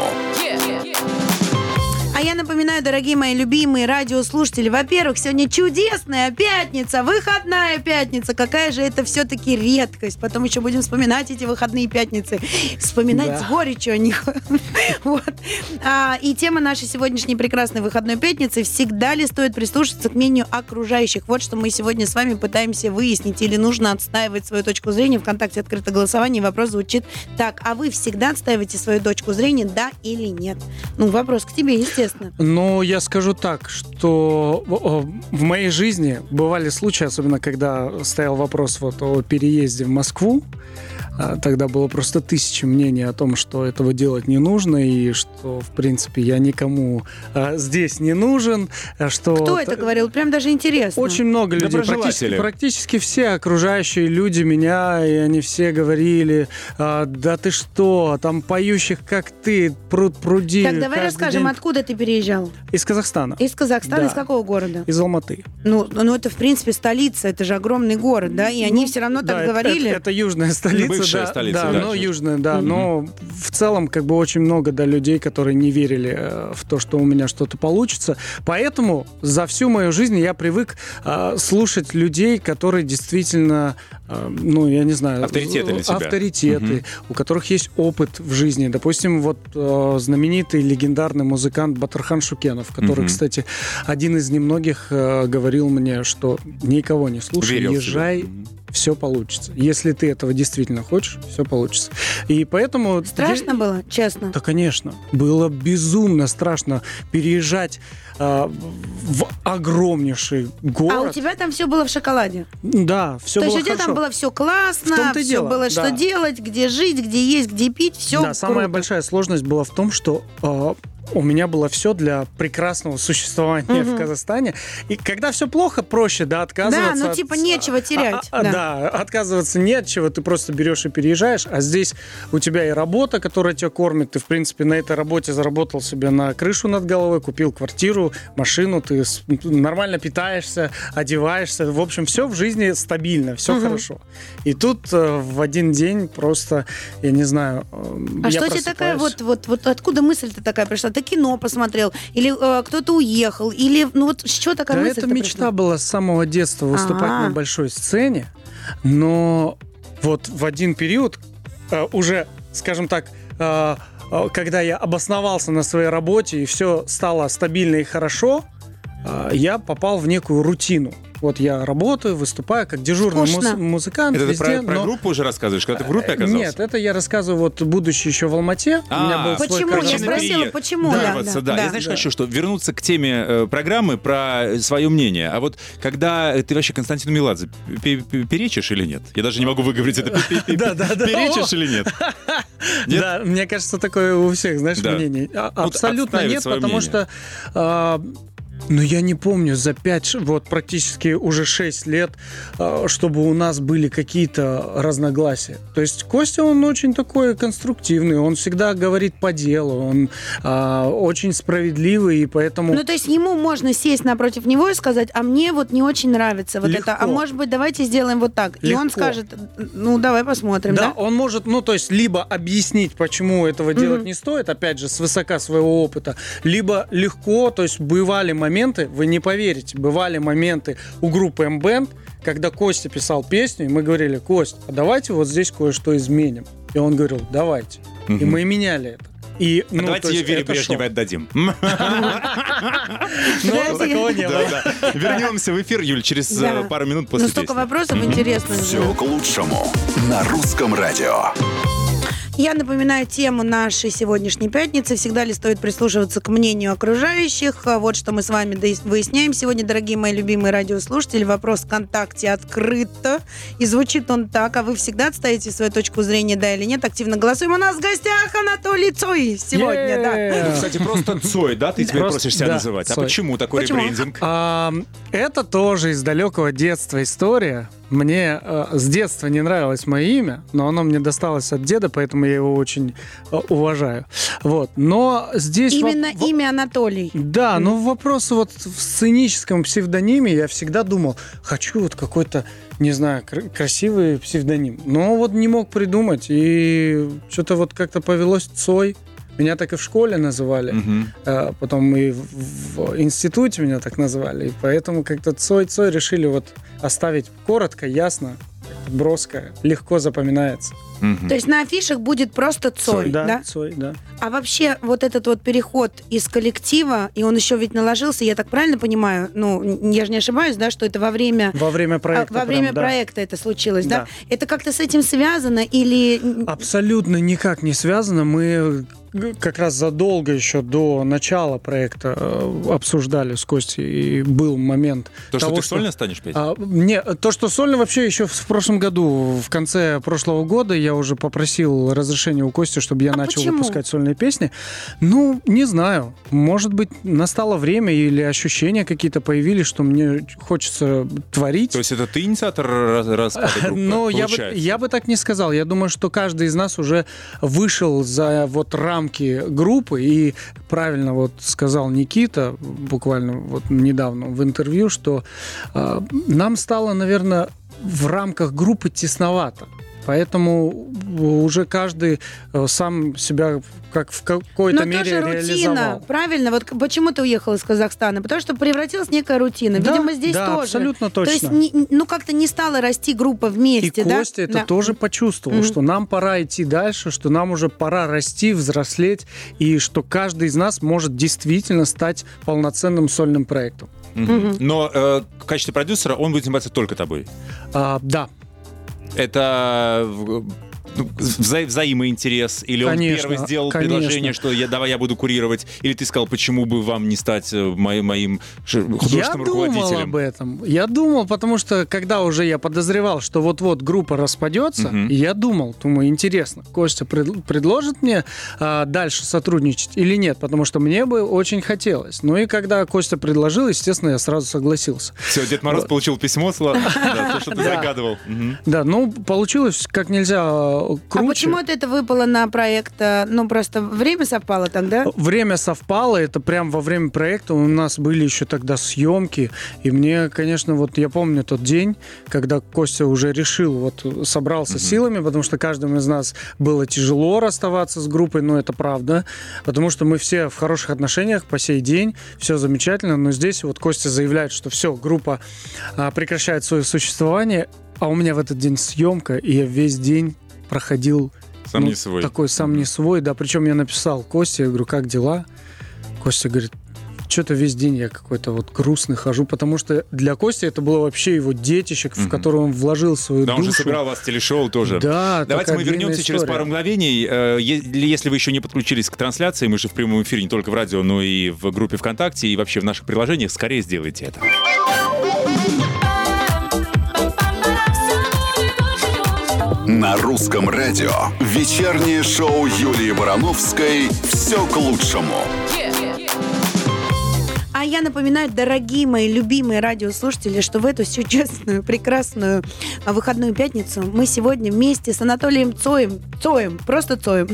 Я напоминаю, дорогие мои любимые радиослушатели, во-первых, сегодня чудесная пятница, выходная пятница. Какая же это все-таки редкость. Потом еще будем вспоминать эти выходные пятницы. Вспоминать Да. с горечью о них. Вот. А, И тема нашей сегодняшней прекрасной выходной пятницы всегда ли стоит прислушаться к мнению окружающих? Вот что мы сегодня с вами пытаемся выяснить. Или нужно отстаивать свою точку зрения. Вконтакте открыто голосование. Вопрос звучит так. А вы всегда отстаиваете свою точку зрения, да или нет? Ну, вопрос к тебе, естественно. Ну, я скажу так, что в- моей жизни бывали случаи, особенно когда стоял вопрос вот о переезде в Москву, Тогда было просто тысячи мнений о том, что этого делать не нужно, и что, в принципе, я никому а, здесь не нужен. а Что Кто это говорил? Прям даже интересно. Очень много людей, практически, практически все окружающие люди меня, и они все говорили, «А, да ты что, там поющих как ты, пруд пруди. Так, давай расскажем, день». откуда ты переезжал? Из Казахстана, Из Казахстана, Да. из какого города? из Алматы. Ну, ну, это, в принципе, столица, это же огромный город, да? И они все равно Ну, Да, так это- говорили. Это, это южная столица, Бывшая да, столица, да, да. но южная, да, но в целом как бы очень много да, людей, которые не верили э, в то, что у меня что-то получится. Поэтому за всю мою жизнь я привык э, слушать людей, которые действительно, э, ну я не знаю, Авторитеты для тебя. авторитеты, Мгм. у которых есть опыт в жизни. Допустим, вот э, знаменитый легендарный музыкант Батархан Шукенов, который, Мгм. кстати, один из немногих э, говорил мне, что никого не слушай, Верил себя. езжай, Мгм. Все получится. Если ты этого действительно хочешь, все получится. И поэтому... Страшно было, честно? Да, конечно. Было безумно страшно переезжать а, в огромнейший город. А у тебя там все было в шоколаде? Да, все То было есть у тебя хорошо. там было все классно, все дело, было да. что делать, где жить, где есть, где пить, все да, самая большая сложность была в том, что а, у меня было все для прекрасного существования в Мгм. Казахстане. И когда все плохо, проще, да, отказываться. Да, ну от- типа нечего терять. А, а, да. да. отказываться не от чего, ты просто берешь и переезжаешь, а здесь у тебя и работа, которая тебя кормит, ты, в принципе, на этой работе заработал себе на крышу над головой, купил квартиру, машину, ты нормально питаешься, одеваешься, в общем, все в жизни стабильно, все Мгм. хорошо. И тут э, в один день просто, я не знаю, э, А я что тебе такая вот, вот, вот откуда мысль-то такая пришла? Ты кино посмотрел, или э, кто-то уехал, или ну вот что такая Да, мысль? это мечта была с самого детства выступать А. на большой сцене, но вот в один период э, уже, скажем так, э, э, когда я обосновался на своей работе и все стало стабильно и хорошо, э, я попал в некую рутину. Вот я работаю, выступаю как дежурный муз- музыкант Это ты везде, про, про но- группу уже рассказываешь, когда ты в группе оказался? Нет, это я рассказываю, вот будучи еще в Алмате, у меня А, был свой Почему? Я казахстанский- спросила, почему, да, да, да. да. Я знаешь, Да. хочу, что вернуться к теме э, программы про свое мнение. А вот когда ты вообще Константину Меладзе пе- пе- перечишь или нет? Я даже не могу выговорить это. Пе- пе- Да, да, да. Перечишь или нет? Нет? Да, мне кажется, такое у всех, знаешь, Да. мнение. А- Ну, Абсолютно нет, потому мнение. что... а, ну, я не помню за 5, вот практически уже 6 лет, а, чтобы у нас были какие-то разногласия. То есть Костя, он очень такой конструктивный, он всегда говорит по делу, он а, очень справедливый, и поэтому... Ну, то есть ему можно сесть напротив него и сказать, а мне вот не очень нравится вот Легко. это, а может быть, давайте сделаем вот так. И он Легко. скажет, ну, давай посмотрим, Да, да? он может, ну, то есть, либо объяснить, почему этого делать не стоит, опять же, с высока своего опыта, либо легко, то есть, бывали моменты, вы не поверите, бывали моменты у группы M-Band, когда Костя писал песню, и мы говорили, Кость, а давайте вот здесь кое-что изменим. И он говорил, давайте. И Мгм. мы меняли это. И, А ну, Давайте ее Вере Брежневой отдадим. Ну, такого не было. Вернемся в эфир, Юль, через э, пару минут Ну, после столько песни. вопросов интересных. Все к лучшему на русском радио. Я напоминаю тему нашей сегодняшней пятницы. Всегда ли стоит прислушиваться к мнению окружающих? А Вот что мы с вами выясняем сегодня, дорогие мои любимые радиослушатели. Вопрос ВКонтакте открыто. И звучит он так. А вы всегда отставите свою точку зрения, да или нет? Активно голосуем. У нас в гостях Анатолий Цой сегодня, да. Ну, Кстати, просто Цой, да, ты теперь Просто- просишь себя да, называть? А почему такой Почему? ребрендинг? А, это тоже из далекого детства история. Мне э, с детства не нравилось мое имя, но оно мне досталось от деда, поэтому я его очень э, уважаю. Вот. Но здесь... воп- Именно во- имя Анатолий. Да, но вопрос вот в сценическом псевдониме я всегда думал, хочу вот какой-то, не знаю, кр- красивый псевдоним. Но вот не мог придумать, и что-то вот как-то повелось Цой. Меня так и в школе называли. А потом и в, институте меня так называли. И поэтому как-то Цой-Цой решили вот оставить коротко, ясно, броско, легко запоминается. Мгм. То есть на афишах будет просто Цой, да, да? Цой, да. А вообще вот этот вот переход из коллектива, и он еще ведь наложился, я так правильно понимаю, ну, я же не ошибаюсь, да, что это во время... Во время а, проекта. во время прям, да. проекта это случилось, да? Да. Это как-то с этим связано или... Абсолютно никак не связано. Мы как раз задолго еще до начала проекта э, обсуждали с Костей, и был момент То, что того, ты сольно станешь петь? А, не, то, что сольно вообще еще в, в прошлом году, в конце прошлого года, я уже попросил разрешения у Кости, чтобы я А начал почему? выпускать сольные песни. Ну, не знаю. Может быть, настало время или ощущения какие-то появились, что мне хочется творить. То есть это ты инициатор раз- группы, Ну, я бы, я бы так не сказал. Я думаю, что каждый из нас уже вышел за вот рамки группы. И правильно вот сказал Никита, буквально вот недавно в интервью, что э, нам стало, наверное, в рамках группы тесновато. Поэтому уже каждый э, сам себя как в какой-то Но мере тоже рутина, реализовал. правильно? Вот почему ты уехал из Казахстана? Потому что превратилась некая рутина. Да, Видимо, здесь да, тоже. абсолютно То есть, точно. не- ну, как-то не стала расти группа И вместе, да? Костя это Да. тоже почувствовал, Мгм. что нам пора идти дальше, что нам уже пора расти, взрослеть, и что каждый из нас может действительно стать полноценным сольным проектом. Мгм. Но э, в качестве продюсера он будет заниматься только тобой. А, да, Это ну, вза- взаимоинтерес? Или он Конечно, первый сделал конечно. предложение, что я, давай я буду курировать? Или ты сказал, почему бы вам не стать э, моим, моим художественным я думал руководителем? об этом. Я думал, потому что когда уже я подозревал, что вот-вот группа распадется, Мгм. я думал, думаю, интересно, Костя пред- предложит мне а, дальше сотрудничать или нет, потому что мне бы очень хотелось. Ну и когда Костя предложил, естественно, я сразу согласился. Все, Дед Мороз Вот. получил письмо, Слава. То, что ты загадывал. Да, ну получилось как нельзя круче. А почему это выпало на проект? э, Ну, просто время совпало тогда? Время совпало, это прям во время проекта у нас были еще тогда съемки, и мне, конечно, вот я помню тот день, когда Костя уже решил, вот собрался силами, потому что каждому из нас было тяжело расставаться с группой, но это правда, потому что мы все в хороших отношениях по сей день, все замечательно, но здесь вот Костя заявляет, что все, группа а, прекращает свое существование, а у меня в этот день съемка, и я весь день проходил Сам ну, не свой. Такой сам не свой, да. Причем я написал Косте, я говорю, как дела? Костя говорит, что-то весь день я какой-то вот грустный хожу, потому что для Кости это было вообще его детище, в Мгм. которое он вложил свою Да, он душу. же собирал вас в телешоу тоже. Да, Давайте мы вернемся через история. пару мгновений. Э, Если вы еще не подключились к трансляции, мы же в прямом эфире не только в радио, но и в группе ВКонтакте, и вообще в наших приложениях, скорее сделайте это. На русском радио вечернее шоу Юлии Барановской «Все к лучшему». А я напоминаю, дорогие мои любимые радиослушатели, что в эту всю честную, прекрасную а, выходную пятницу мы сегодня вместе с Анатолием Цоем, Цоем, просто Цоем,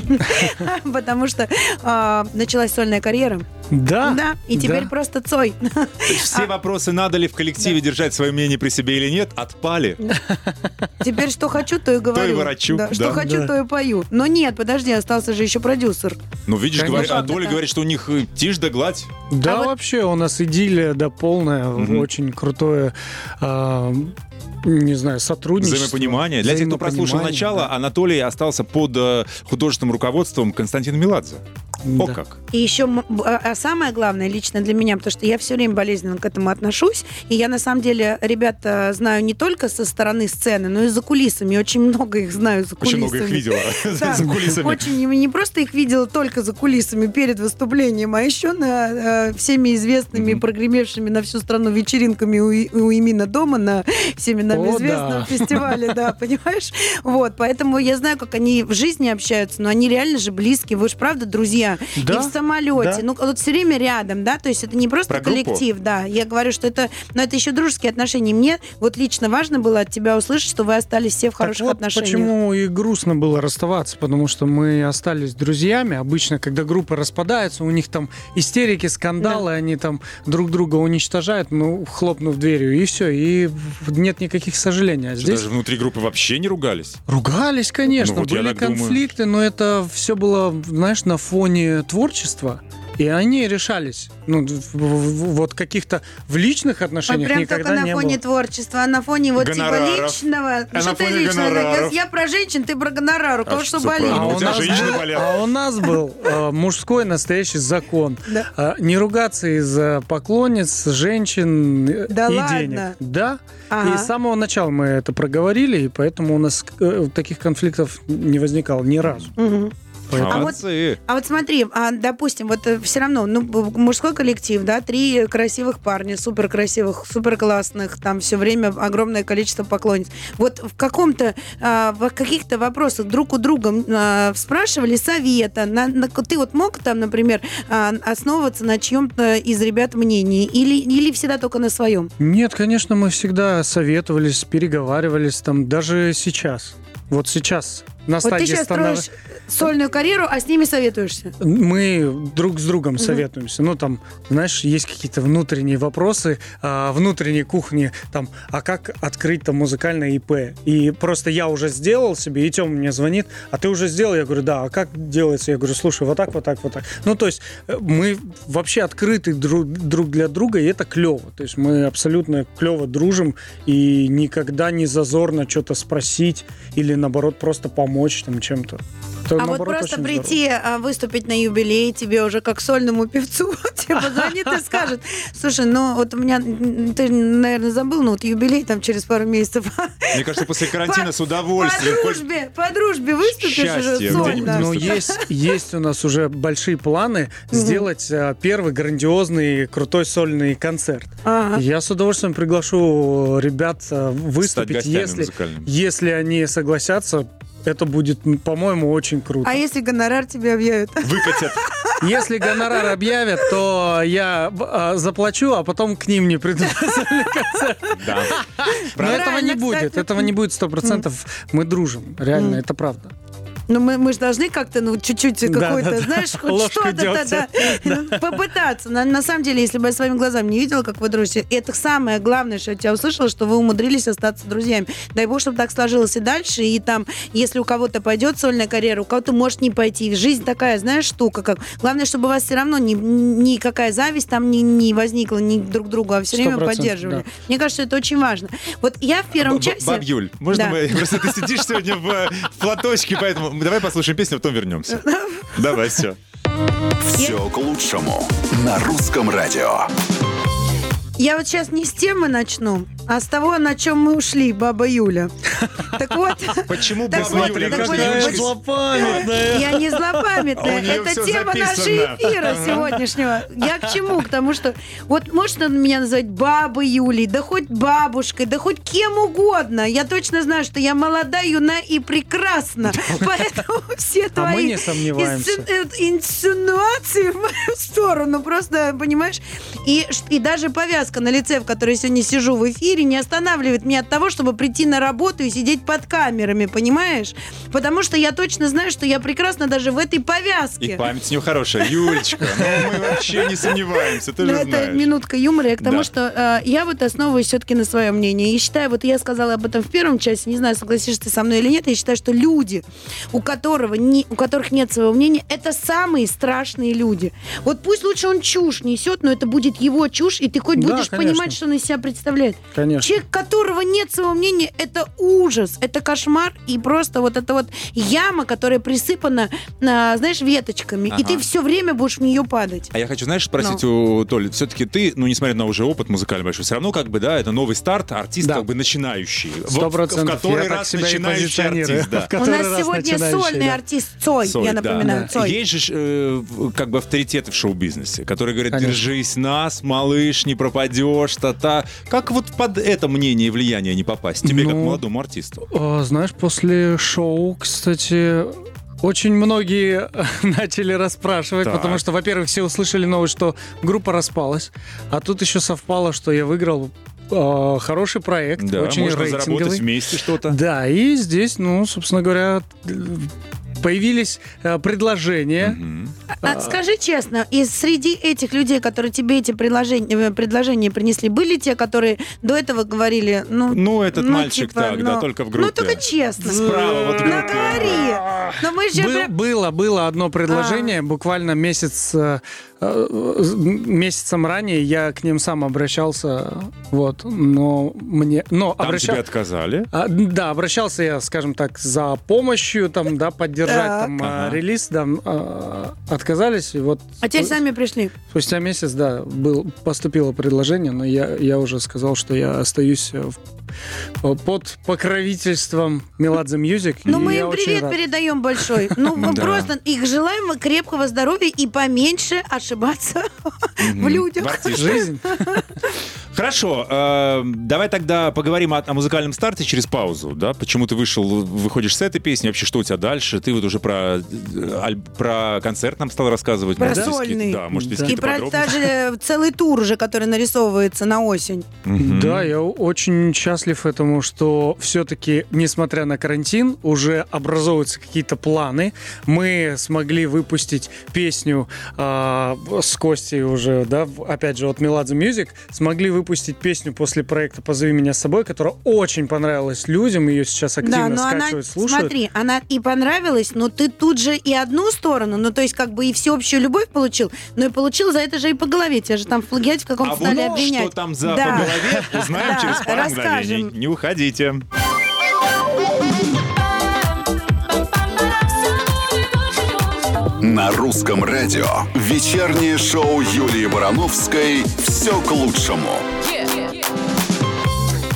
потому что а, началась сольная карьера. Да, Да, и теперь да. просто Цой. То все вопросы, надо ли в коллективе держать свое мнение при себе или нет, отпали. Теперь что хочу, то и говорю. ворочу, Да, да. Что хочу, Да. то и пою. Но нет, подожди, остался же еще продюсер. Ну, видишь, говорит, а Доля да. говорит, что у них э, тишь да гладь. Да, А вот- вообще у нас идиллия, да, полная, Мгм. очень крутое, а, не знаю, сотрудничество. Взаимопонимание. Для тех, кто прослушал начало, да. Анатолий остался под э, художественным руководством Константина Меладзе. О Да. как. И еще, а а самое главное лично для меня, потому что я все время болезненно к этому отношусь, и я на самом деле ребята знаю не только со стороны сцены, но и за кулисами. Очень много их знаю за Очень кулисами. много их видела за кулисами. Очень, не просто их видела только за кулисами перед выступлением, а еще на э, всеми известными, прогремевшими на всю страну вечеринками у, Имина дома на всеми нам известном фестивале, да, понимаешь? Вот, поэтому я знаю, как они в жизни общаются, но они реально же близкие, вы же правда друзья. Да, И в самолете, да. ну вот все время рядом, да, то есть это не просто Про группу? коллектив, да. Я говорю, что это, но это еще дружеские отношения. Мне вот лично важно было от тебя услышать, что вы остались все в Так хороших вот, отношениях. почему и грустно было расставаться, потому что мы остались друзьями. Обычно, когда группы распадаются, у них там истерики, скандалы, они там друг друга уничтожают, ну, хлопнув дверью, и все, и нет никаких сожалений. А здесь Даже внутри группы вообще не ругались. ругались, конечно, Ну, вот были так думаю. конфликты, но это все было, знаешь, на фоне творчества. И они решались. Ну, вот каких-то в личных отношениях прям никогда только на не фоне было. творчества, а на фоне вот Гонораров. типа личного. Ну, А что ты личного? Я про женщин, ты про гонорар. У кого А что болит. правильно? А у нас а у нас был э, мужской настоящий закон. Да. А, не ругаться из-за поклонниц, женщин э, Да и ладно? денег. Да. Ага. И с самого начала мы это проговорили, и поэтому у нас э, таких конфликтов не возникало ни разу. Мгм. А вот-. А вот смотри, а, допустим, вот все равно, ну, мужской коллектив, да, три красивых парня, супер красивых, супер классных, там все время огромное количество поклонниц. Вот в каком-то, а, в каких-то вопросах друг у друга а, спрашивали совета. На- на- ты вот мог там, например, а, основываться на чьем-то из ребят мнении или, или всегда только на своем? Нет, конечно, мы всегда советовались, переговаривались там, даже сейчас. Вот сейчас, на Вот ты стадии сейчас станов- строишь сольную карьеру, а с ними советуешься. Мы друг с другом советуемся. Ну, там, знаешь, есть какие-то внутренние вопросы, а, внутренней кухни, там, а как открыть там музыкальное ИП? И просто я уже сделал себе, и Тёма мне звонит, а ты уже сделал? Я говорю, да, а как делается? Я говорю, слушай, вот так, вот так, вот так. Ну, то есть э, мы вообще открыты друг, друг для друга, и это клево. То есть мы абсолютно клево дружим, и никогда не зазорно что-то спросить или, наоборот, просто помочь там чем-то. Это, А вот наоборот, просто очень прийти а, выступить на юбилей тебе уже как сольному певцу, тебе позвонит и скажет, слушай, ну вот у меня, ты, наверное, забыл, но вот юбилей там через пару месяцев. Мне кажется, после карантина По- с удовольствием. По дружбе, по дружбе выступишь уже Счастье сольно. Но выступить. есть, есть у нас уже большие планы сделать э, первый грандиозный крутой сольный концерт. Ага. Я с удовольствием приглашу ребят э, выступить, если они согласятся. Это будет, по-моему, очень круто. А если гонорар тебе объявят? Выкатят. Если гонорар объявят, то я э, заплачу, а потом к ним не приду. Да. Но этого не будет. Этого не будет сто процентов. Мы дружим. Реально, это правда. Ну, мы, мы же должны как-то, ну, чуть-чуть Да, какой-то, да, да. знаешь, хоть Ложку что-то да, дегтя. да, попытаться. На, на самом деле, если бы я своими глазами не видела, как вы дружите, это самое главное, что я тебя услышала, что вы умудрились остаться друзьями. Дай бог, чтобы так сложилось и дальше. И там, если у кого-то пойдет сольная карьера, у кого-то может не пойти. Жизнь такая, знаешь, штука. Как... Главное, чтобы у вас все равно ни, никакая зависть там не, не возникла ни друг к другу, а все время 100%, поддерживали. да. Мне кажется, это очень важно. Вот я в первом Б- часе... Баб Юль, можно Да. мы... Просто ты сидишь сегодня в, в платочке, поэтому давай послушаем песню, а потом вернемся. Давай, все. Все к лучшему на русском радио. Я вот сейчас не с темы начну, а с того, на чем мы ушли, баба Юля. Так вот, Почему Баба Юля? с- злопамятная. я не А злопамятная. неё Это тема нашего эфира сегодняшнего. Я к чему? К тому, что вот можно меня называть бабой Юлей, да хоть бабушкой, да хоть кем угодно. Я точно знаю, что я молода, юна и прекрасна. Поэтому все А мы твои не сомневаемся. инсу- э, инсинуации в мою сторону, просто, понимаешь? И даже повязка на лице, в которой я сегодня сижу в эфире, не останавливает меня от того, чтобы прийти на работу и сидеть под камерами, понимаешь? Потому что я точно знаю, что я прекрасна даже в этой И повязке. память у нее хорошая. Юлечка, ну мы вообще не сомневаемся, ты Ну, же это знаешь. минутка юмора. Я к тому, Да. что э, я вот основываюсь все-таки на своем мнении. И считаю, вот я сказала об этом в первом части, не знаю, согласишься ты со мной или нет, я считаю, что люди, у, которого не, у которых нет своего мнения, это самые страшные люди. Вот пусть лучше он чушь несет, но это будет его чушь, и ты хоть Да, будешь конечно. понимать, что он из себя представляет. Конечно. Человек, которого нет своего мнения, это ужас, это кошмар, и просто вот эта вот яма, которая присыпана, а, знаешь, веточками, и Ага. ты все время будешь в нее падать. А я хочу, знаешь, спросить Ну. у Толи, все-таки ты, ну, несмотря на уже опыт музыкальный большой, все равно, как бы, да, это новый старт, артист Да. как бы начинающий. В- Сто в- который Я раз себя и начинающий артист, да. У нас сегодня сольный да. артист Цой, Цой, я напоминаю, Да. Цой. Есть же э, как бы авторитеты в шоу-бизнесе, которые говорят, Конечно. держись нас, малыш, не пропадешь, та-та. Как вот под это мнение и влияние не попасть? Тебе как Ну, молодому артисту. А, Знаешь, после шоу, кстати, очень многие начали расспрашивать, Так. потому что, во-первых, все услышали новость, что группа распалась, а тут еще совпало, что я выиграл а, хороший проект, Да, очень можно заработать рейтинговый. вместе что-то. Да, и здесь, ну, собственно говоря, появились э, предложения. Мгм. А, скажи честно, из среди этих людей, которые тебе эти предложения, э, предложения принесли, были те, которые до этого говорили, ну, Ну, этот ну, мальчик типа, так, да, ну, только в Ну, группе. только честно. Справа вот в Ну, группе. говори. Но мы же... Был- прям- было, было одно А. предложение, буквально месяц, э, месяцем ранее я к ним сам обращался, вот, но мне, но Там обращал- тебе отказали. А, да, обращался я, скажем так, за помощью, там, да, поддержать Так. там а, Ага. релиз, да, отказались. И вот А теперь сами пришли. спустя месяц, да, был, поступило предложение, но я, я уже сказал, что я остаюсь э, в- под покровительством Меладзе Music. Ну, мы им привет передаем большой. Ну, просто их желаем крепкого здоровья и поменьше ошибаться в людях. Жизнь. Хорошо, э, давай тогда поговорим о, о музыкальном старте через паузу, да? Почему ты вышел, выходишь с этой песни, вообще что у тебя дальше? Ты вот уже про, э, аль- про концерт нам стал рассказывать. Про может, сольный. Да, может, есть Да. И про даже целый тур уже, который нарисовывается на осень. Да, я очень счастлив этому, что все-таки, несмотря на карантин, уже образовываются какие-то планы. Мы смогли выпустить песню а, с Костей уже, да, опять же, от Меладзе Music. Смогли выпустить песню после проекта «Позови меня с собой», которая очень понравилась людям. Ее сейчас Да, активно но она, скачивают, слушают. смотри, она и понравилась, но ты тут же и одну сторону, ну то есть как бы и всеобщую любовь получил, но и получил за это же и по голове. Тебя же там в плагиате в каком-то А стали вот обвинять. что там за Да. по голове, узнаем Да, через пару мгновений. Не уходите. На русском радио вечернее шоу Юлии Барановской «Все к лучшему».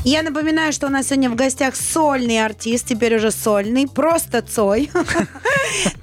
Я напоминаю, что у нас сегодня в гостях сольный артист, теперь уже сольный, просто Цой.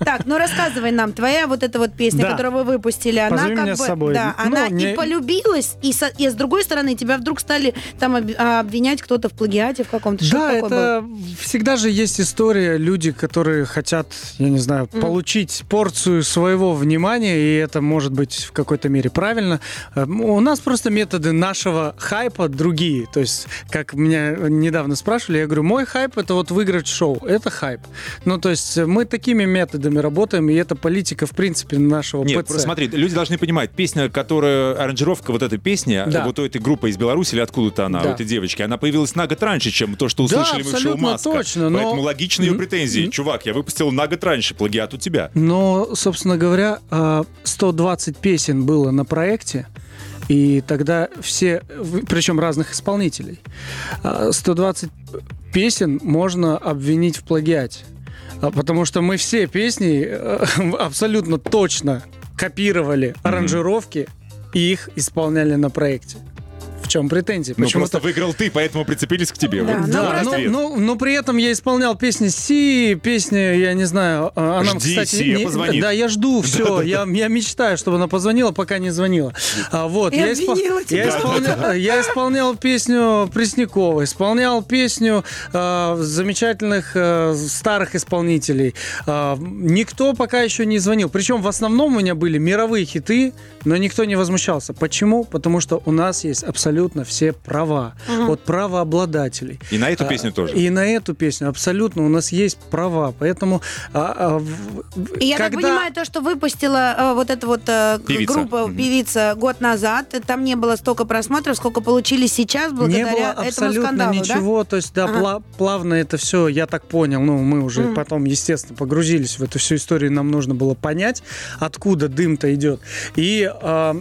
Так, ну рассказывай нам, твоя вот эта вот песня, которую вы выпустили, она «Позови как бы, собой». да, Ну, она и полюбилась, и, с другой стороны тебя вдруг стали там а, обвинять кто-то в плагиате в каком-то. Да, это всегда же есть история, люди, которые хотят, я не знаю, получить порцию своего внимания, и это может быть в какой-то мере правильно. Э, У нас просто методы нашего хайпа другие. То есть, как меня недавно спрашивали, я говорю, мой хайп это вот выиграть шоу, это хайп. Ну, то есть мы такими методами работаем, и это политика, в принципе, нашего Нет, ПЦ. смотри, люди должны понимать, песня, которая, аранжировка вот этой песни, Да. вот у этой группы из Беларуси или откуда-то она, Да. у этой девочки, она появилась на год раньше, чем то, что Да, услышали мы в шоу «Маска». точно, но- Поэтому логичны ее претензии. Чувак, я выпустил на год раньше, плагиат у тебя. Но, собственно говоря, а, 120 песен было на проекте, и тогда все, причем разных исполнителей, а, 120 песен можно обвинить в плагиате. А, Потому что мы все песни э, абсолютно точно копировали аранжировки и их исполняли на проекте. Чем претензии? Ну, просто выиграл ты, поэтому прицепились к тебе. Да, Вот. ну, да, но, но- но при этом я исполнял песни Си, песни, я не знаю, а, она, Жди, кстати, Сия не- позвонит. Да, я жду, все, я, я мечтаю, чтобы она позвонила, пока не звонила. А, вот, И я, испол- я, исполня- я исполнял песню Преснякова, исполнял песню а, замечательных а, старых исполнителей. А, никто пока еще не звонил. Причем в основном у меня были мировые хиты, но никто не возмущался. Почему? Потому что у нас есть абсолютно все права от правообладателей. И на эту А, песню тоже. И на эту песню абсолютно у нас есть права, поэтому а, а, в- И я так когда- понимаю, то, что выпустила э, вот эта вот э, к- Певица. группа Мгм. певица год назад, э, там не было столько просмотров, сколько получили сейчас не благодаря было этому абсолютно скандалу, да? ничего, то есть да, Ага. пла- плавно это все, я так понял, ну мы уже Мгм. потом, естественно, погрузились в эту всю историю, нам нужно было понять, откуда дым-то идет, и а,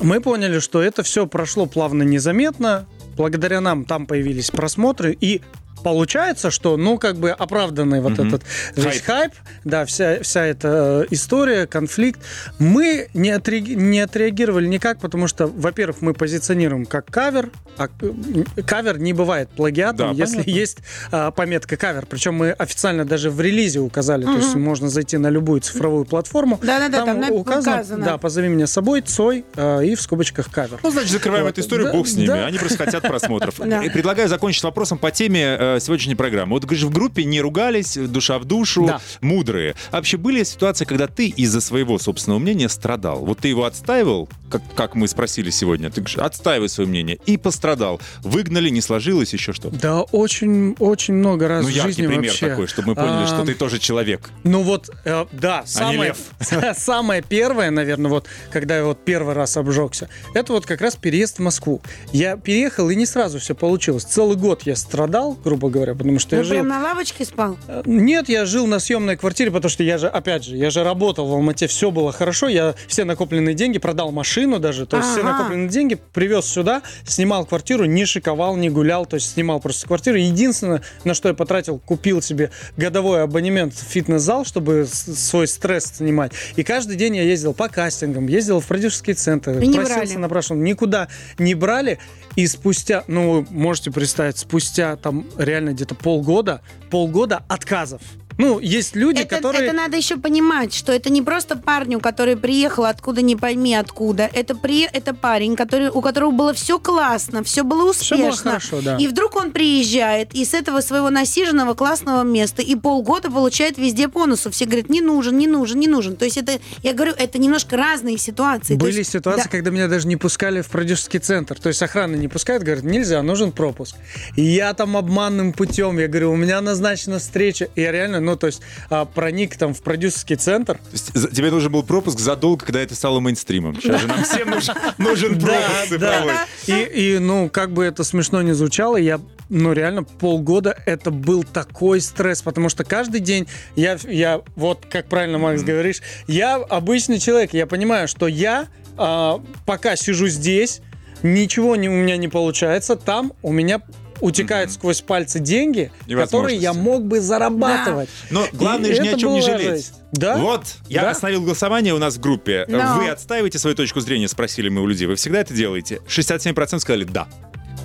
мы поняли, что это все прошло плавно, незаметно, благодаря нам там появились просмотры и Получается, что, ну, как бы оправданный вот Мгм. этот весь хайп, да, вся, вся эта э, история, конфликт, мы не, отреаги- не отреагировали никак, потому что, во-первых, мы позиционируем как кавер, а э, кавер не бывает плагиатом, Да, если понятно. есть а, пометка кавер. Причем мы официально даже в релизе указали, то есть можно зайти на любую цифровую платформу. Да-да-да, там на- указано, указано. да, позови меня с собой, Цой, а, и в скобочках кавер. Ну, значит, закрываем Вот. эту историю, Да, бог с ними. да. Они просто хотят просмотров. Предлагаю закончить вопросом по теме э, сегодняшней программы. Вот, говоришь, в группе не ругались, душа в душу, Да. мудрые. А вообще были ситуации, когда ты из-за своего собственного мнения страдал? Вот ты его отстаивал, как, как мы спросили сегодня, ты говоришь, отстаивай свое мнение, и пострадал. Выгнали, не сложилось, еще что? Да, очень, очень много раз Ну, в яркий жизни пример вообще. такой, чтобы мы поняли, что А, ты тоже человек. Ну вот, э, да, самое, самое первое, наверное, вот, когда я вот первый раз обжегся, это вот как раз переезд в Москву. Я переехал, и не сразу все получилось. Целый год я страдал, грубо грубо говоря, потому что Ну, я жил... прям на лавочке спал? Э, Нет, я жил на съемной квартире, потому что я же, опять же, я же работал в Алмате, все было хорошо, я все накопленные деньги продал машину даже, то есть все Ага. накопленные деньги привез сюда, снимал квартиру, не шиковал, не гулял, то есть снимал просто квартиру. Единственное, на что я потратил, купил себе годовой абонемент в фитнес-зал, чтобы свой стресс снимать. И каждый день я ездил по кастингам, ездил в продюсерские центры, И не брали. на прошлом, никуда не брали. И спустя, ну, вы можете представить, спустя там реально где-то полгода, полгода отказов. Ну, есть люди, Это, которые... это надо еще понимать, что это не просто парню, который приехал откуда не пойми откуда. Это, при, это парень, который, у которого было все классно, все было успешно. было хорошо, да. И вдруг он приезжает и с этого своего насиженного классного места и полгода получает везде по носу. Все говорят, не нужен, не нужен, не нужен. То есть это, я говорю, это немножко разные ситуации. Были есть, ситуации, да, когда меня даже не пускали в продюсерский центр. То есть охрана не пускает, говорит, нельзя, нужен пропуск. И я там обманным путем, я говорю, у меня назначена встреча. И я реально, ну, то есть а, проник там в продюсерский центр. Тебе нужен был пропуск задолго, когда это стало мейнстримом. Сейчас же нам всем нужен, нужен пропуск цифровой. И, и, ну, как бы это смешно не звучало, я, ну, реально полгода это был такой стресс, потому что каждый день я, я вот, как правильно, Макс, говоришь, я обычный человек, я понимаю, что я а, пока сижу здесь, ничего не, у меня не получается, там у меня утекают сквозь пальцы деньги, И которые я мог бы зарабатывать. Но главное И же ни о чем не жалеть. жесть. Да? Вот, я Да. остановил голосование у нас в группе. Но. Вы отстаиваете свою точку зрения, спросили мы у людей. Вы всегда это делаете? 67% сказали «да».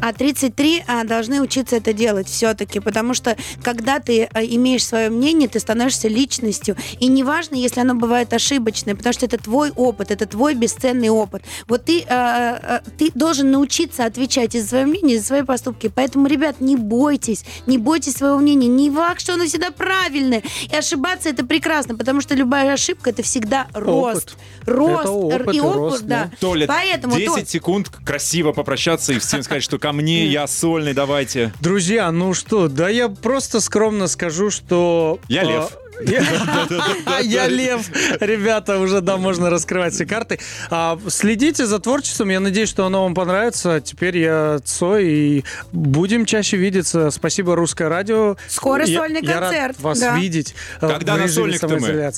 А 33 а, должны учиться это делать все-таки, потому что когда ты а, имеешь свое мнение, ты становишься личностью. И неважно, если оно бывает ошибочное, потому что это твой опыт, это твой бесценный опыт. Вот ты, а, а, ты должен научиться отвечать и за свое мнение, и за свои поступки. Поэтому, ребят, не бойтесь, не бойтесь своего мнения. Не факт, что оно всегда правильное. И ошибаться это прекрасно, потому что любая ошибка это всегда рост. Рост. Это опыт и и опыт, рост, да. да. Толя, Поэтому, 10 Толь, секунд красиво попрощаться и всем сказать, что ко мне, я сольный, давайте. Друзья, ну что, да я просто скромно скажу, что... Я а, лев. Я лев. Ребята, уже, да, можно раскрывать все карты. А, Следите за творчеством. Я надеюсь, что оно вам понравится. Теперь я Цой, и будем чаще видеться. Спасибо, Русское радио. Скоро сольный Я рад концерт, вас видеть. э, Когда на сольник-то мы?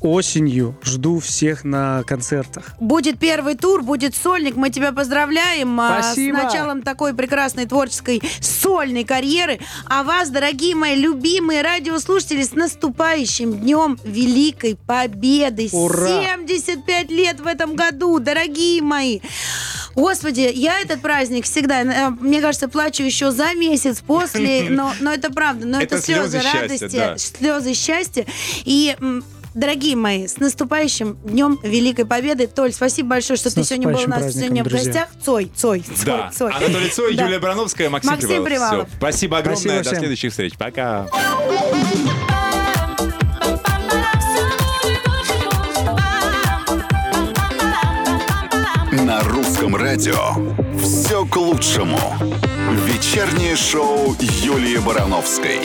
Осенью жду всех на концертах. Будет первый тур, будет сольник. Мы тебя поздравляем а, Спасибо. с началом такой прекрасной творческой сольной карьеры. А вас, дорогие мои любимые радиослушатели, с наступающим днем Великой Победы. Ура! 75 лет в этом году, дорогие мои. Господи, я этот праздник всегда, э, мне кажется, плачу еще за месяц после, но, но это правда, но это, Это слезы, слезы счастья, радости, да. слезы счастья. И Дорогие мои, с наступающим Днем Великой Победы. Толь, спасибо большое, что С ты сегодня был у нас сегодня в гостях. Цой, Цой, Цой, Да. Цой. Анатолий Цой, Да. Юлия Барановская, Максим, Максим Привалов. Всё. Спасибо огромное. Спасибо До всем. следующих встреч. Пока. На русском радио все к лучшему. Вечернее шоу Юлии Барановской.